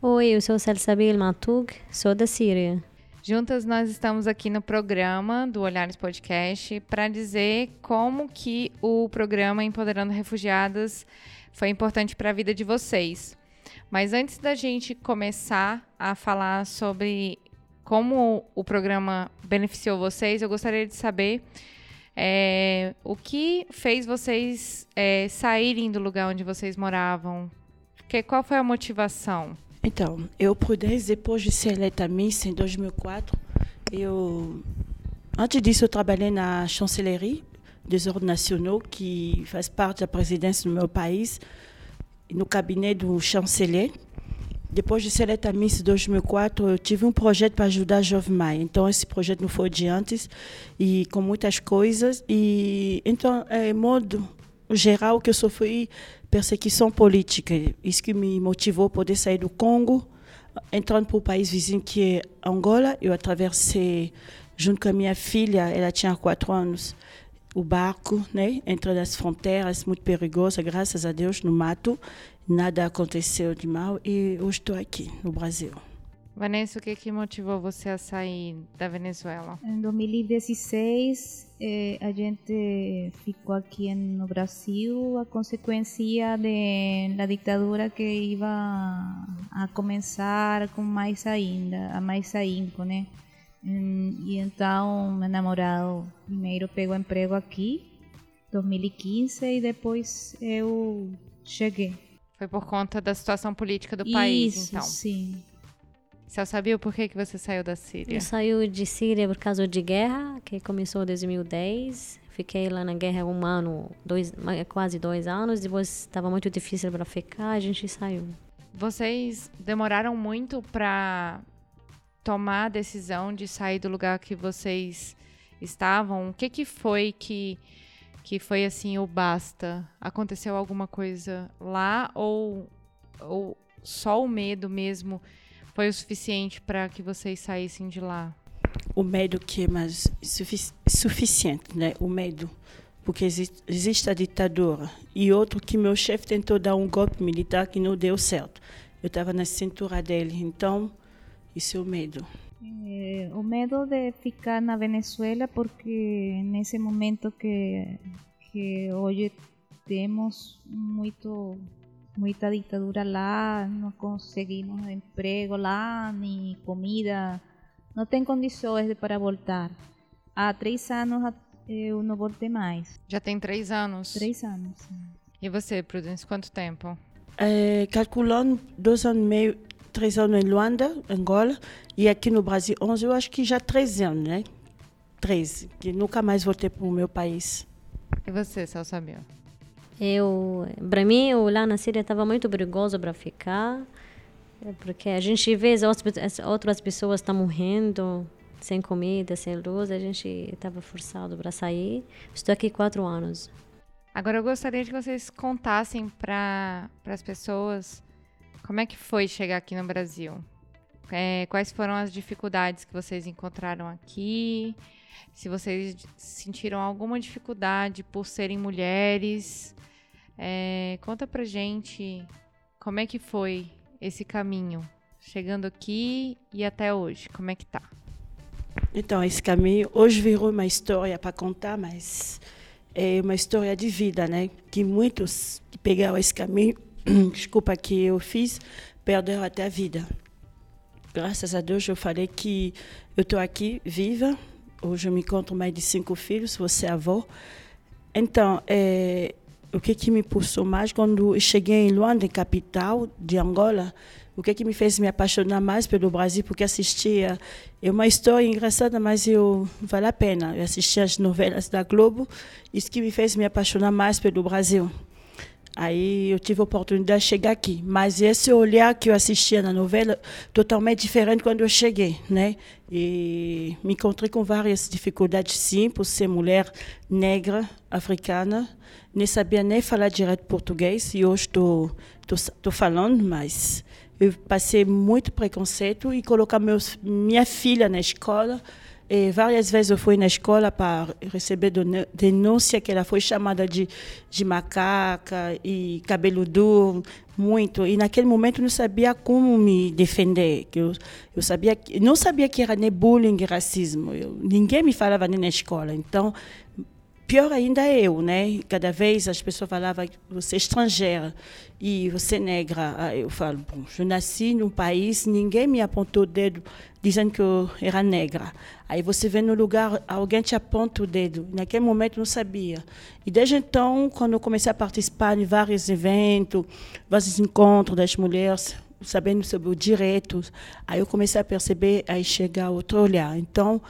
Oi, eu sou Salsabil Matug, sou da Síria. Juntas nós estamos aqui no programa do Olhares Podcast para dizer como que o programa Empoderando Refugiadas foi importante para a vida de vocês. Mas antes da gente começar a falar sobre como o programa beneficiou vocês, eu gostaria de saber é, o que fez vocês é, saírem do lugar onde vocês moravam. Que, qual foi a motivação? Então, eu Prudence, depois de ser eleita Miss em 2004, eu, antes disso, eu trabalhei na chancellerie des ordens nationaux, que faz parte da presidência do meu país, no gabinete do chanceler. Depois de ser eleita Miss em 2004, eu tive um projeto para ajudar a Jovem Maia. Então, esse projeto não foi adiante, e com muitas coisas. E, então, é modo geral que eu sofri perseguição política. Isso que me motivou a poder sair do Congo, entrando para o país vizinho que é Angola. Eu atravessei junto com a minha filha, ela tinha quatro anos, o barco, né, entre as fronteiras, muito perigosa, graças a Deus, no mato. Nada aconteceu de mal e hoje estou aqui no Brasil. Vanessa, o que, que motivou você a sair da Venezuela? Em 2016, eh, a gente ficou aqui no Brasil a consequência da ditadura que ia a começar com mais ainda, a mais ahínco, né? E então, meu namorado primeiro pegou emprego aqui, 2015, e depois eu cheguei. Foi por conta da situação política do país, Isso, então? sim. Você sabia por que, que você saiu da Síria? Eu saí de Síria por causa de guerra, que começou em 2010. Fiquei lá na guerra um ano, dois, quase dois anos. Depois estava muito difícil para ficar, a gente saiu. Vocês demoraram muito para tomar a decisão de sair do lugar que vocês estavam? O que, que foi que, que foi assim o basta? Aconteceu alguma coisa lá ou, ou só o medo mesmo foi o suficiente para que vocês saíssem de lá? O medo que é mais sufici suficiente, né? O medo, porque existe, existe a ditadura e outro que meu chefe tentou dar um golpe militar que não deu certo. Eu estava na cintura dele, então isso é o medo. Eh, o medo de ficar na Venezuela porque nesse momento que que hoje temos muito muita ditadura lá, não conseguimos emprego lá, nem comida, não tem condições de para voltar. Há três anos eu não voltei mais. Já tem três anos? Três anos. sim. E você, Prudence, quanto tempo? É, calculando dois anos e meio, três anos em Luanda, Angola, e aqui no Brasil 11, eu acho que já três anos, né? Três, que nunca mais voltei para o meu país. E você, Celso? Eu, para mim, eu lá na Síria estava muito perigoso para ficar, porque a gente vê as outras- as outras pessoas estão morrendo sem comida, sem luz, a gente estava forçado para sair. Estou aqui quatro anos. Agora eu gostaria que vocês contassem para as pessoas como é que foi chegar aqui no Brasil. É, quais foram as dificuldades que vocês encontraram aqui? Se vocês sentiram alguma dificuldade por serem mulheres, é, conta pra gente como é que foi esse caminho, chegando aqui e até hoje, como é que tá? Então, esse caminho hoje virou uma história para contar, mas é uma história de vida, né? Que muitos que pegaram esse caminho, desculpa, que eu fiz, perderam até a vida. Graças a Deus, eu falei que eu estou aqui viva. Hoje eu me encontro mais de cinco filhos, você é avó. Então, é, o que que me puxou mais quando cheguei em Luanda, capital de Angola, o que que me fez me apaixonar mais pelo Brasil, porque assistia, é uma história engraçada, mas eu vale a pena. Eu assisti as novelas da Globo, isso que me fez me apaixonar mais pelo Brasil. Aí eu tive a oportunidade de chegar aqui. Mas esse olhar que eu assistia na novela, totalmente diferente quando eu cheguei, né? E me encontrei com várias dificuldades, sim, por ser mulher negra, africana. Nem sabia nem falar direito português. E hoje estou falando, mas eu passei muito preconceito e colocar meus, minha filha na escola e várias vezes eu fui na escola para receber denúncia que ela foi chamada de, de macaca e cabelo duro, muito. E naquele momento não sabia como me defender. Eu, eu sabia, não sabia que era nem bullying racismo. Eu, ninguém me falava nem na escola. Então, pior ainda é eu, né? Cada vez as pessoas falavam você é estrangeira e você é negra. Ah, eu falo, bom, eu nasci num país, ninguém me apontou o dedo dizendo que eu era negra. Aí você vê no lugar, alguém te aponta o dedo. Naquele momento não sabia. E desde então, quando eu comecei a participar de vários eventos, vários encontros das mulheres, sabendo sobre os direitos, aí eu comecei a perceber, aí chegar outro olhar. Então,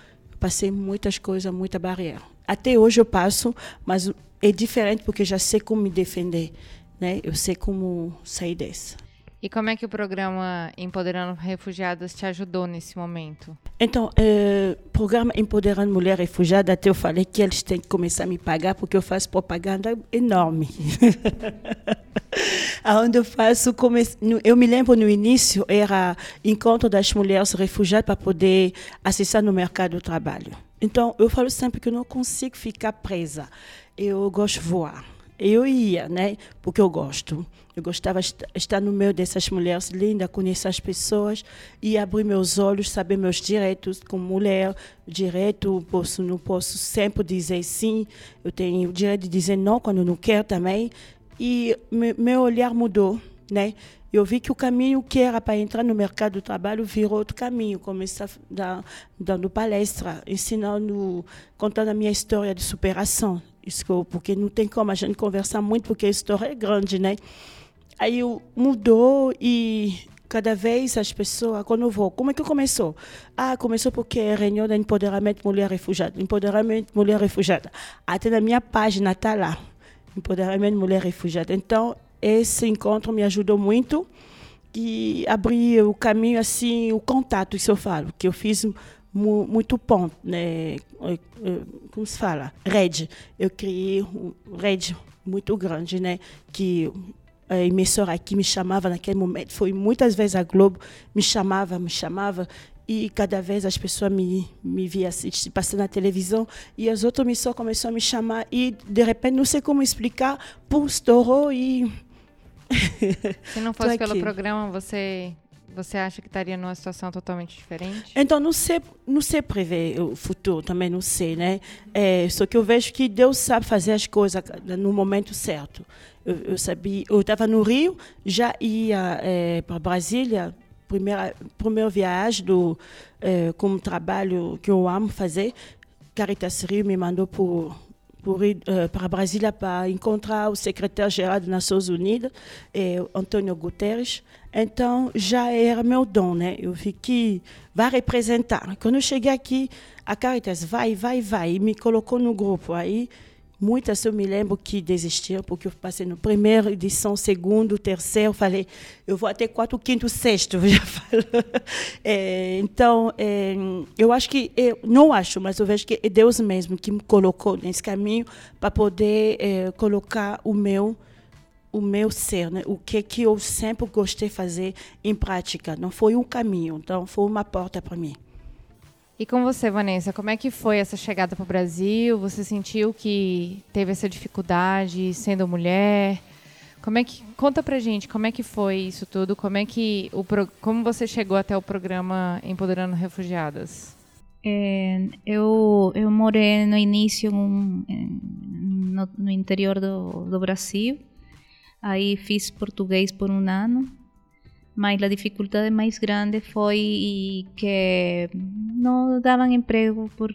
passei muitas coisas, muita barreira. Até hoje eu passo, mas é diferente porque já sei como me defender, né? Eu sei como sair dessa. E como é que o programa Empoderando Refugiadas te ajudou nesse momento? Então, o eh, programa Empoderando Mulher Refugiada, até eu falei que eles têm que começar a me pagar porque eu faço propaganda enorme. Aonde eu faço, eu me lembro no início era encontro das mulheres refugiadas para poder acessar no mercado do trabalho. Então, eu falo sempre que eu não consigo ficar presa. Eu gosto de voar eu ia, né? Porque eu gosto. Eu gostava de estar no meio dessas mulheres lindas, conhecer as pessoas e abrir meus olhos, saber meus direitos como mulher. Direito, posso, não posso sempre dizer sim. Eu tenho o direito de dizer não quando não quero também. E meu olhar mudou, né? Eu vi que o caminho que era para entrar no mercado do trabalho virou outro caminho. Comecei dando palestra, ensinando, contando a minha história de superação porque não tem como a gente conversar muito, porque a história é grande, né? Aí mudou e cada vez as pessoas, quando eu vou, como é que começou? Ah, começou porque é reunião de empoderamento mulher refugiada. Empoderamento mulher refugiada. Até na minha página está lá. Empoderamento mulher refugiada. Então, esse encontro me ajudou muito e abrir o caminho, assim, o contato, isso eu falo, que eu fiz muito ponto, né? Como se fala? Rede. Eu criei um rede muito grande, né? Que a emissora aqui me chamava naquele momento. Foi muitas vezes a Globo me chamava, me chamava. E cada vez as pessoas me, me via assistir, passando na televisão. E as outras emissoras começaram a me chamar. E, de repente, não sei como explicar, pum, estourou e... Se não fosse pelo programa, você você acha que estaria numa situação totalmente diferente? Então, não sei, não sei prever o futuro, também não sei, né? É, só que eu vejo que Deus sabe fazer as coisas no momento certo. Eu, eu sabia, eu estava no Rio, já ia é, para Brasília, primeira primeira viagem do é, como trabalho que eu amo fazer. Caritas Rio me mandou por por uh, para Brasília para encontrar o secretário-geral das Nações Unidas, eh, Antônio Guterres. Então, já era meu dom, né? Eu fiquei, vai representar. Quando eu cheguei aqui, a Caritas vai, vai, vai, e me colocou no grupo. Aí, Muitas eu me lembro que desistiram, porque eu passei no primeiro edição, segundo, terceiro, falei, eu vou até quatro, quinto, sexto, já falou. É, então, é, eu acho que, eu não acho, mas eu vejo que é Deus mesmo que me colocou nesse caminho para poder é, colocar o meu o meu ser, né? o que que eu sempre gostei de fazer em prática. Não foi um caminho, então foi uma porta para mim. E com você, Vanessa, como é que foi essa chegada para o Brasil? Você sentiu que teve essa dificuldade sendo mulher? Como é que conta pra gente como é que foi isso tudo? Como é que o como você chegou até o programa Empoderando Refugiadas? É, eu eu morei no início um, no, no, interior do, do Brasil. Aí fiz português por um ano mas a dificuldade mais grande foi que não davam emprego por,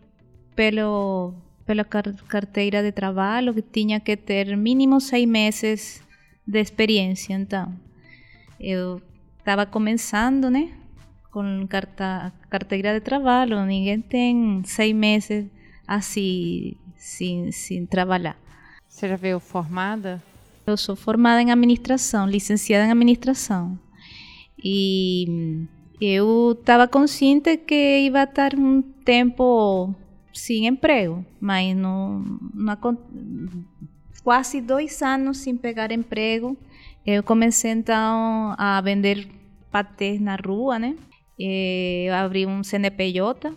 pelo, pela carteira de trabalho, que tinha que ter mínimo seis meses de experiência. Então, eu estava começando, né? Com carta, carteira de trabalho, ninguém tem seis meses assim, sem, sem trabalhar. Você já veio formada? Eu sou formada em administração, licenciada em administração. E eu estava consciente que ia estar um tempo sem emprego, mas não, não quase dois anos sem pegar emprego. Eu comecei então a vender patês na rua, né? Eu abri um CNPJ.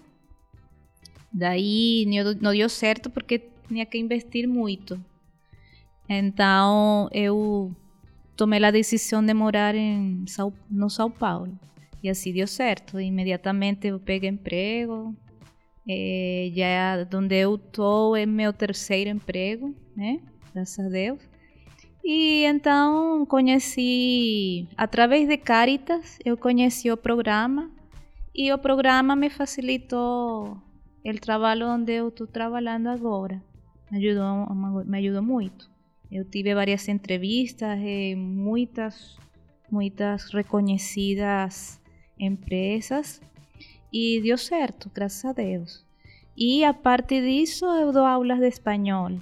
Daí não deu certo porque tinha que investir muito. Então eu tomei a decisão de morar em São, no São Paulo. E assim deu certo. Imediatamente eu peguei emprego. É, já onde eu estou é meu terceiro emprego, né? Graças a Deus. E então conheci, através de Caritas, eu conheci o programa. E o programa me facilitou o trabalho onde eu estou trabalhando agora. Me me ajudou muito. Eu tive várias entrevistas e muitas, muitas reconhecidas empresas e deu certo, graças a Deus. E a parte disso, eu dou aulas de espanhol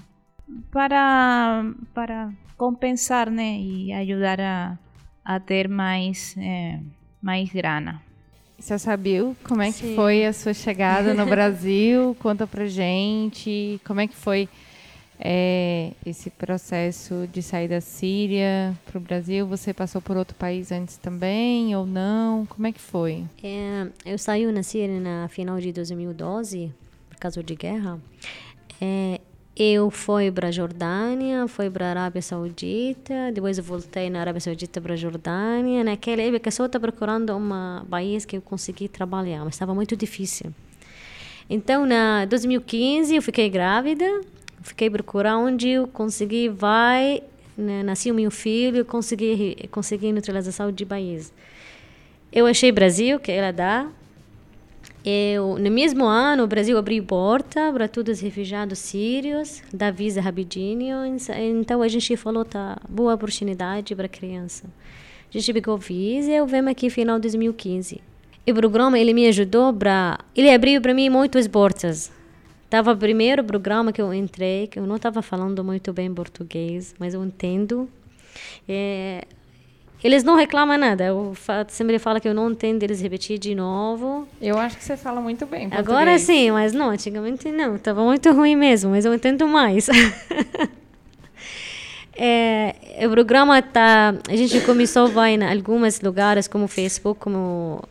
para, para compensar né, e ajudar a, a ter mais, é, mais grana. Você sabia como é que Sim. foi a sua chegada no Brasil? Conta pra gente como é que foi é, esse processo de sair da Síria para o Brasil? Você passou por outro país antes também ou não? Como é que foi? É, eu saí na Síria na final de 2012 por causa de guerra. É, eu fui para a Jordânia, fui para a Arábia Saudita, depois voltei na Arábia Saudita para a Jordânia. Naquela época só estava procurando um país que eu consegui trabalhar, mas estava muito difícil. Então, na 2015 eu fiquei grávida fiquei procurando onde eu consegui, vai, né, nasceu meu filho, consegui, consegui neutralização de país. Eu achei Brasil, que ela dá. Eu, no mesmo ano, o Brasil abriu porta para todos os refugiados sírios, da visa rapidinho. Então a gente falou, tá, boa oportunidade para criança. A gente pegou visa e eu venho aqui final de 2015. E o programa ele me ajudou para, ele abriu para mim muitas portas Tava primeiro programa que eu entrei, que eu não estava falando muito bem português, mas eu entendo. É, eles não reclamam nada. Eu sempre falo que eu não entendo eles repetir de novo. Eu acho que você fala muito bem português. Agora sim, mas não, antigamente não. Estava muito ruim mesmo, mas eu entendo mais. é, o programa tá, a gente começou vai em alguns lugares como Facebook, como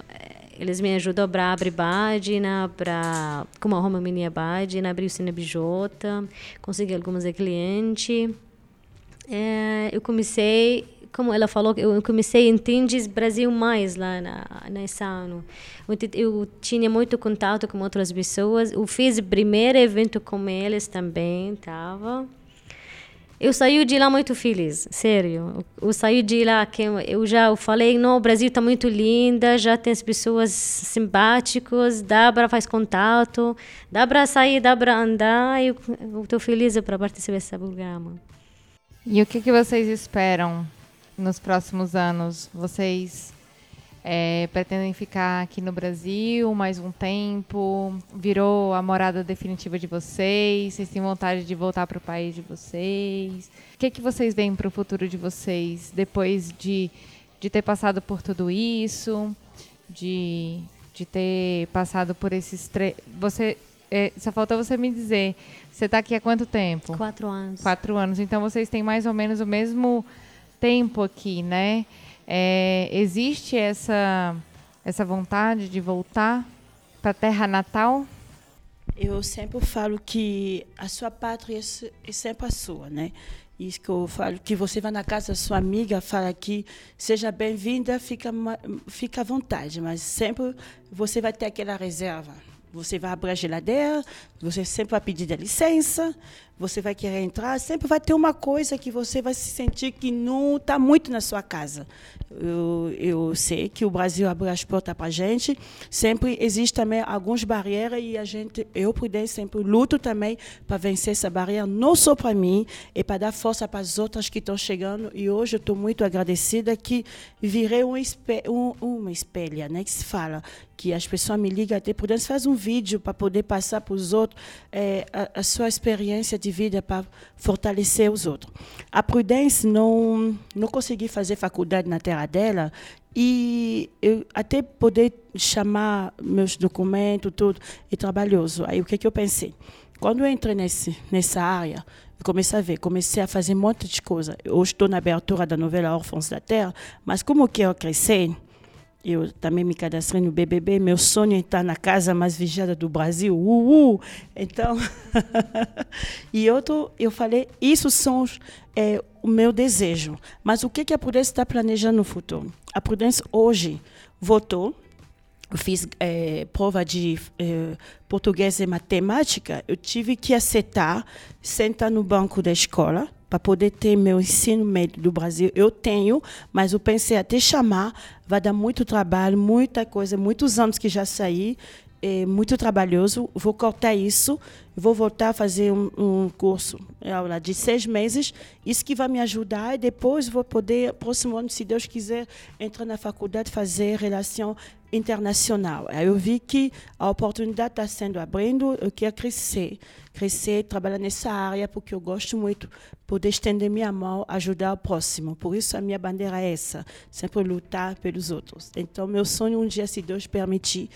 eles me ajudam para abrir página, para como arrumar minha página, abrir o CNPJ, conseguir algumas clientes. É, eu comecei, como ela falou, eu comecei a entender Brasil mais lá na, nesse ano. Eu, eu tinha muito contato com outras pessoas. Eu fiz o primeiro evento com eles também, tava. Eu saí de lá muito feliz, sério. Eu saí de lá que eu já falei, não, o Brasil está muito linda, já tem as pessoas simpáticas, dá para fazer contato, dá para sair, dá para andar. Eu estou feliz para participar desse programa. E o que, que vocês esperam nos próximos anos? Vocês é, pretendem ficar aqui no Brasil mais um tempo? Virou a morada definitiva de vocês? Vocês têm vontade de voltar para o país de vocês? O que, que vocês veem para o futuro de vocês depois de, de ter passado por tudo isso? De, de ter passado por esses três. Você. É, só faltou você me dizer. Você está aqui há quanto tempo? Quatro anos. Quatro anos. Então vocês têm mais ou menos o mesmo tempo aqui, né? É, existe essa, essa vontade de voltar para a terra natal? Eu sempre falo que a sua pátria é sempre a sua, né? Isso que eu falo, que você vai na casa da sua amiga, fala que seja bem-vinda, fica, fica à vontade, mas sempre você vai ter aquela reserva. Você vai abrir a geladeira, você sempre vai pedir licença, você vai querer entrar, sempre vai ter uma coisa que você vai se sentir que não está muito na sua casa. Eu, eu sei que o Brasil abre as portas para a gente, sempre existe também algumas barreiras e a gente, eu prudente sempre luto também para vencer essa barreira, não só para mim, e para dar força para as outras que estão chegando. E hoje eu estou muito agradecida que virei um, um, uma espelha, né, que se fala, que as pessoas me ligam até, Prudência faz um vídeo para poder passar para os outros é, a, a sua experiência de de vida para fortalecer os outros. A Prudence não não consegui fazer faculdade na terra dela e eu até poder chamar meus documentos tudo é trabalhoso. Aí o que que eu pensei? Quando eu entrei nesse nessa área, comecei a ver, comecei a fazer um monte de coisa. Hoje estou na abertura da novela Órfãos da Terra, mas como eu quero crescer, eu também me cadastrei no BBB. Meu sonho é estar na casa mais vigiada do Brasil. Uh, uh. Então, e outro, eu falei, isso são é, o meu desejo. Mas o que, que a Prudência está planejando no futuro? A Prudência hoje votou fiz é, prova de é, português e matemática, eu tive que aceitar sentar no banco da escola para poder ter meu ensino médio do Brasil. Eu tenho, mas eu pensei até chamar, vai dar muito trabalho, muita coisa, muitos anos que já saí, é muito trabalhoso. Vou cortar isso, vou voltar a fazer um, um curso aula de seis meses. Isso que vai me ajudar e depois vou poder, próximo ano, se Deus quiser, entrar na faculdade fazer relação internacional. Aí eu vi que a oportunidade está sendo abrindo, eu quero crescer, crescer, trabalhar nessa área, porque eu gosto muito poder estender minha mão, ajudar o próximo. Por isso a minha bandeira é essa, sempre lutar pelos outros. Então meu sonho um dia, se Deus permitir,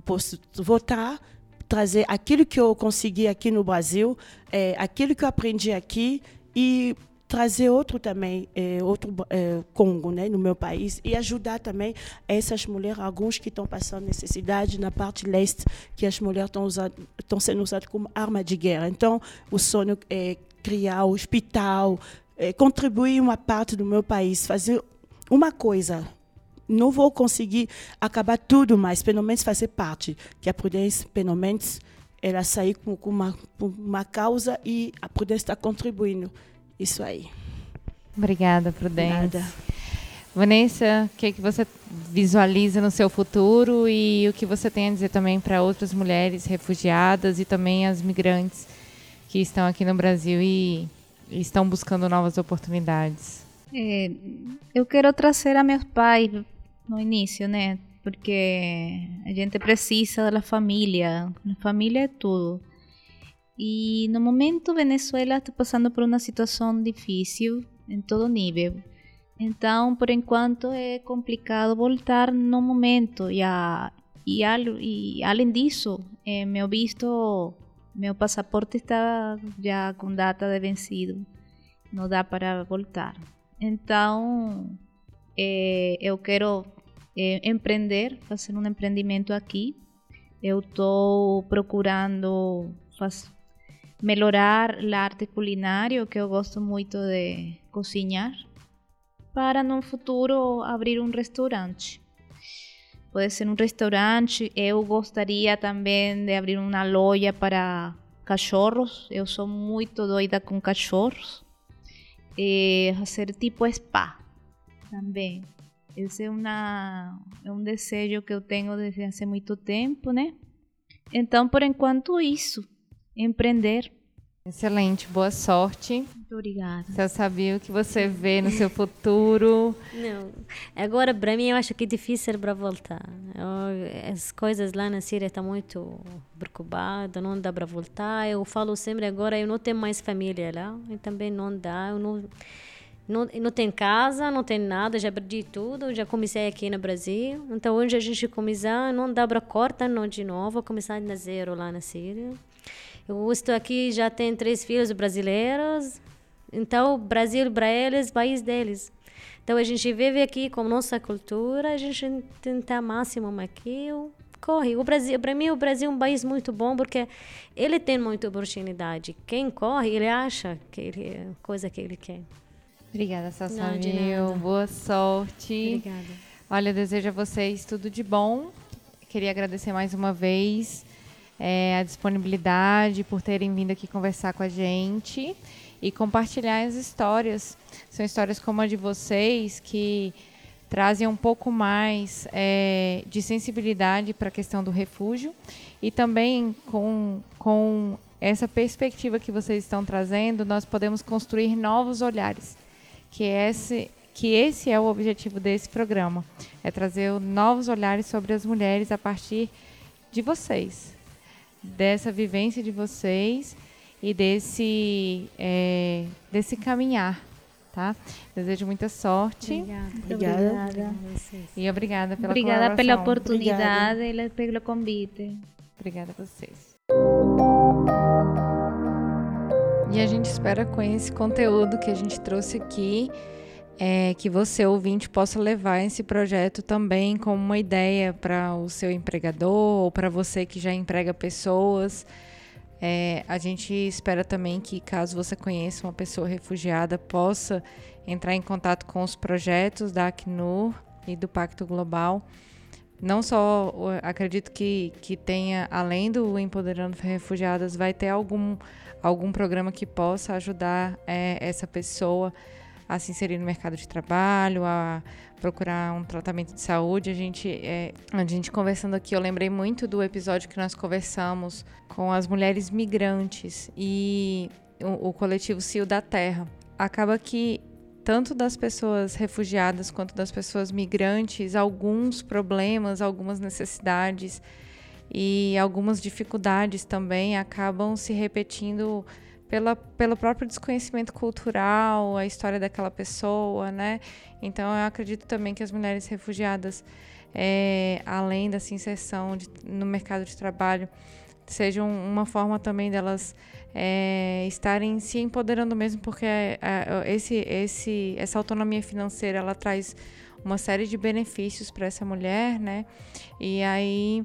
posso voltar, trazer aquilo que eu consegui aqui no Brasil, é, aquilo que eu aprendi aqui e trazer outro também, é, outro é, Congo, né, no meu país, e ajudar também essas mulheres, alguns que estão passando necessidade na parte leste, que as mulheres estão, usando, estão sendo usadas como arma de guerra. Então, o sonho é criar hospital, é, contribuir uma parte do meu país, fazer uma coisa. Não vou conseguir acabar tudo, mas pelo menos fazer parte, que a Prudência, pelo menos, ela sair com, com uma, uma causa e a Prudência está contribuindo isso aí. Obrigada, Prudência. Vanessa, o que, que você visualiza no seu futuro e o que você tem a dizer também para outras mulheres refugiadas e também as migrantes que estão aqui no Brasil e, e estão buscando novas oportunidades? É, eu quero trazer a meus pais no início, né? Porque a gente precisa da família. A família é tudo. E no momento Venezuela está passando por uma situação difícil em todo nível. Então, por enquanto é complicado voltar no momento. E, a, e, al, e além disso, é, meu visto, meu passaporte está já com data de vencido. Não dá para voltar. Então, é, eu quero é, empreender, fazer um empreendimento aqui. Eu estou procurando fazer melhorar a arte culinária, que eu gosto muito de cozinhar, para no futuro abrir um restaurante. Pode ser um restaurante. Eu gostaria também de abrir uma loja para cachorros. Eu sou muito doida com cachorros. E fazer tipo spa também. Esse é, uma, é um desejo que eu tenho desde há muito tempo, né? Então, por enquanto, isso empreender. Excelente, boa sorte. Muito obrigada. Você sabia o que você vê no seu futuro? Não, agora para mim eu acho que é difícil para voltar. Eu, as coisas lá na Síria estão muito preocupadas, não dá para voltar. Eu falo sempre agora, eu não tenho mais família lá, e também não dá. Eu não, não, não tem casa, não tem nada, já perdi tudo, já comecei aqui no Brasil. Então hoje a gente começar, não dá para cortar não de novo, começar de zero lá na Síria. Eu estou aqui, já tenho três filhos brasileiros, então Brasil para eles, país deles. Então a gente vive aqui com nossa cultura, a gente tenta máximo aqui, corre. O Brasil, para mim o Brasil é um país muito bom porque ele tem muita oportunidade. Quem corre, ele acha que ele coisa que ele quer. Obrigada, Sassamil. Boa sorte. Obrigada. Olha, desejo a vocês tudo de bom. Queria agradecer mais uma vez é, a disponibilidade, por terem vindo aqui conversar com a gente e compartilhar as histórias. São histórias como a de vocês que trazem um pouco mais é, de sensibilidade para a questão do refúgio e também com, com essa perspectiva que vocês estão trazendo, nós podemos construir novos olhares, que esse que esse é o objetivo desse programa, é trazer novos olhares sobre as mulheres a partir de vocês, dessa vivência de vocês e desse, é, desse caminhar, tá? Desejo muita sorte. Obrigada. Obrigada. E obrigada pela Obrigada pela oportunidade e pelo convite. Obrigada a vocês. E a gente espera com esse conteúdo que a gente trouxe aqui, é, que você, ouvinte, possa levar esse projeto também como uma ideia para o seu empregador ou para você que já emprega pessoas. É, a gente espera também que, caso você conheça uma pessoa refugiada, possa entrar em contato com os projetos da Acnur e do Pacto Global não só acredito que, que tenha, além do Empoderando Refugiadas, vai ter algum, algum programa que possa ajudar é, essa pessoa a se inserir no mercado de trabalho, a procurar um tratamento de saúde. A gente, é, a gente conversando aqui, eu lembrei muito do episódio que nós conversamos com as mulheres migrantes e o, o coletivo Cio da Terra. Acaba que tanto das pessoas refugiadas quanto das pessoas migrantes, alguns problemas, algumas necessidades e algumas dificuldades também acabam se repetindo pela, pelo próprio desconhecimento cultural, a história daquela pessoa, né? Então eu acredito também que as mulheres refugiadas, é, além dessa inserção de, no mercado de trabalho, sejam uma forma também delas é, estarem se empoderando mesmo, porque é, é, esse, esse, essa autonomia financeira ela traz uma série de benefícios para essa mulher, né? E aí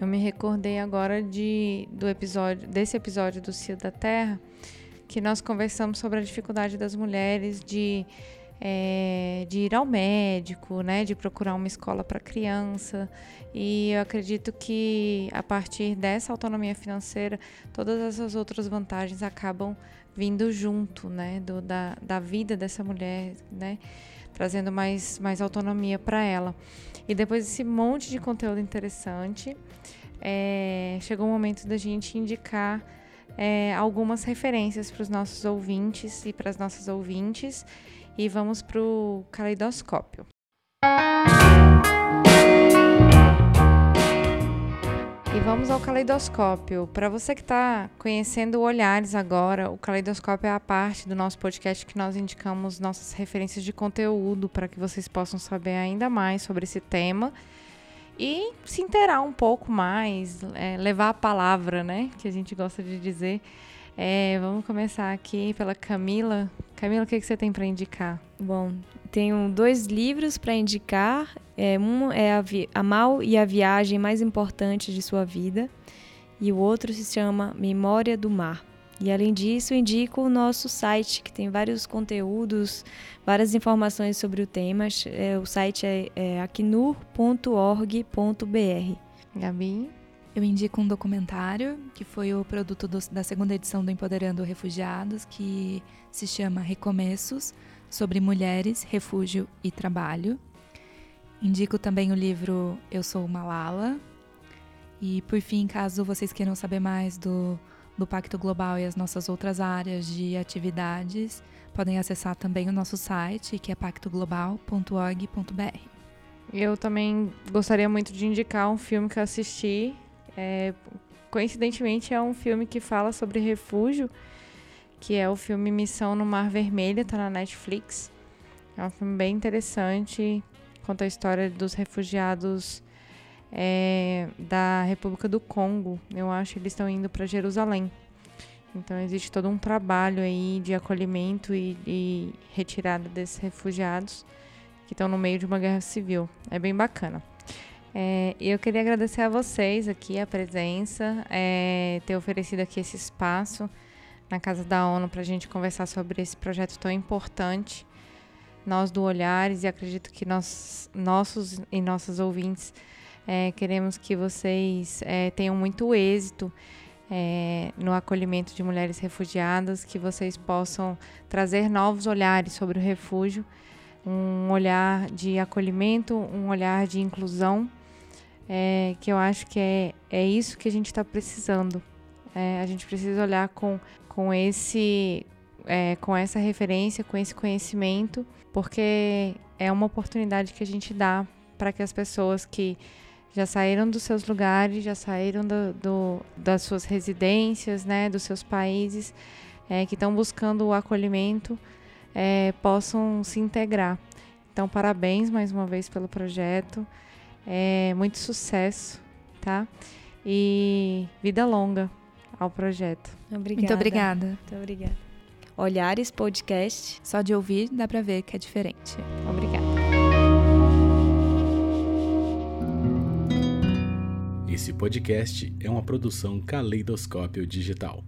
eu me recordei agora de, do episódio, desse episódio do Cio da Terra, que nós conversamos sobre a dificuldade das mulheres de, é, de ir ao médico, né, de procurar uma escola para criança. E eu acredito que a partir dessa autonomia financeira, todas essas outras vantagens acabam vindo junto, né, do, da, da vida dessa mulher, né, trazendo mais, mais autonomia para ela. E depois desse monte de conteúdo interessante, é, chegou o momento da gente indicar é, algumas referências para os nossos ouvintes e para as nossas ouvintes. E vamos para o caleidoscópio. E vamos ao caleidoscópio. Para você que está conhecendo Olhares agora, o caleidoscópio é a parte do nosso podcast que nós indicamos nossas referências de conteúdo para que vocês possam saber ainda mais sobre esse tema e se inteirar um pouco mais, é, levar a palavra, né? Que a gente gosta de dizer. É, vamos começar aqui pela Camila. Camila, o que, que você tem para indicar? Bom, tenho dois livros para indicar. É, um é a, a Mal e a Viagem Mais Importante de Sua Vida, e o outro se chama Memória do Mar. E além disso, indico o nosso site, que tem vários conteúdos, várias informações sobre o tema. É, o site é, é acnur.org.br. Gabi? Eu indico um documentário que foi o produto do- da segunda edição do Empoderando Refugiados, que se chama Recomeços sobre mulheres, refúgio e trabalho. Indico também o livro Eu Sou Malala. E por fim, caso vocês queiram saber mais do, do Pacto Global e as nossas outras áreas de atividades, podem acessar também o nosso site, que é pactoglobal.org.br. Eu também gostaria muito de indicar um filme que eu assisti. É, coincidentemente, é um filme que fala sobre refúgio, que é o filme Missão no Mar Vermelho, tá na Netflix. É um filme bem interessante, conta a história dos refugiados é, da República do Congo. Eu acho que eles estão indo para Jerusalém. Então existe todo um trabalho aí de acolhimento e, e retirada desses refugiados que estão no meio de uma guerra civil. É bem bacana. É, e eu queria agradecer a vocês aqui a presença, é, ter oferecido aqui esse espaço na Casa da ONU para a gente conversar sobre esse projeto tão importante. Nós do Olhares, e acredito que nós, nossos e nossas ouvintes é, queremos que vocês é, tenham muito êxito é, no acolhimento de mulheres refugiadas, que vocês possam trazer novos olhares sobre o refúgio um olhar de acolhimento, um olhar de inclusão, é, que eu acho que é, é isso que a gente está precisando. É, a gente precisa olhar com, com, esse, é, com essa referência, com esse conhecimento, porque é uma oportunidade que a gente dá para que as pessoas que já saíram dos seus lugares, já saíram do, do das suas residências, né, dos seus países, é, que estão buscando o acolhimento, é, possam se integrar. Então, parabéns mais uma vez pelo projeto, é, muito sucesso, tá? E vida longa ao projeto. Obrigada. Muito obrigada. Muito obrigada. Olhares Podcast. Só de ouvir dá para ver que é diferente. Obrigada. Esse podcast é uma produção Caleidoscópio Digital.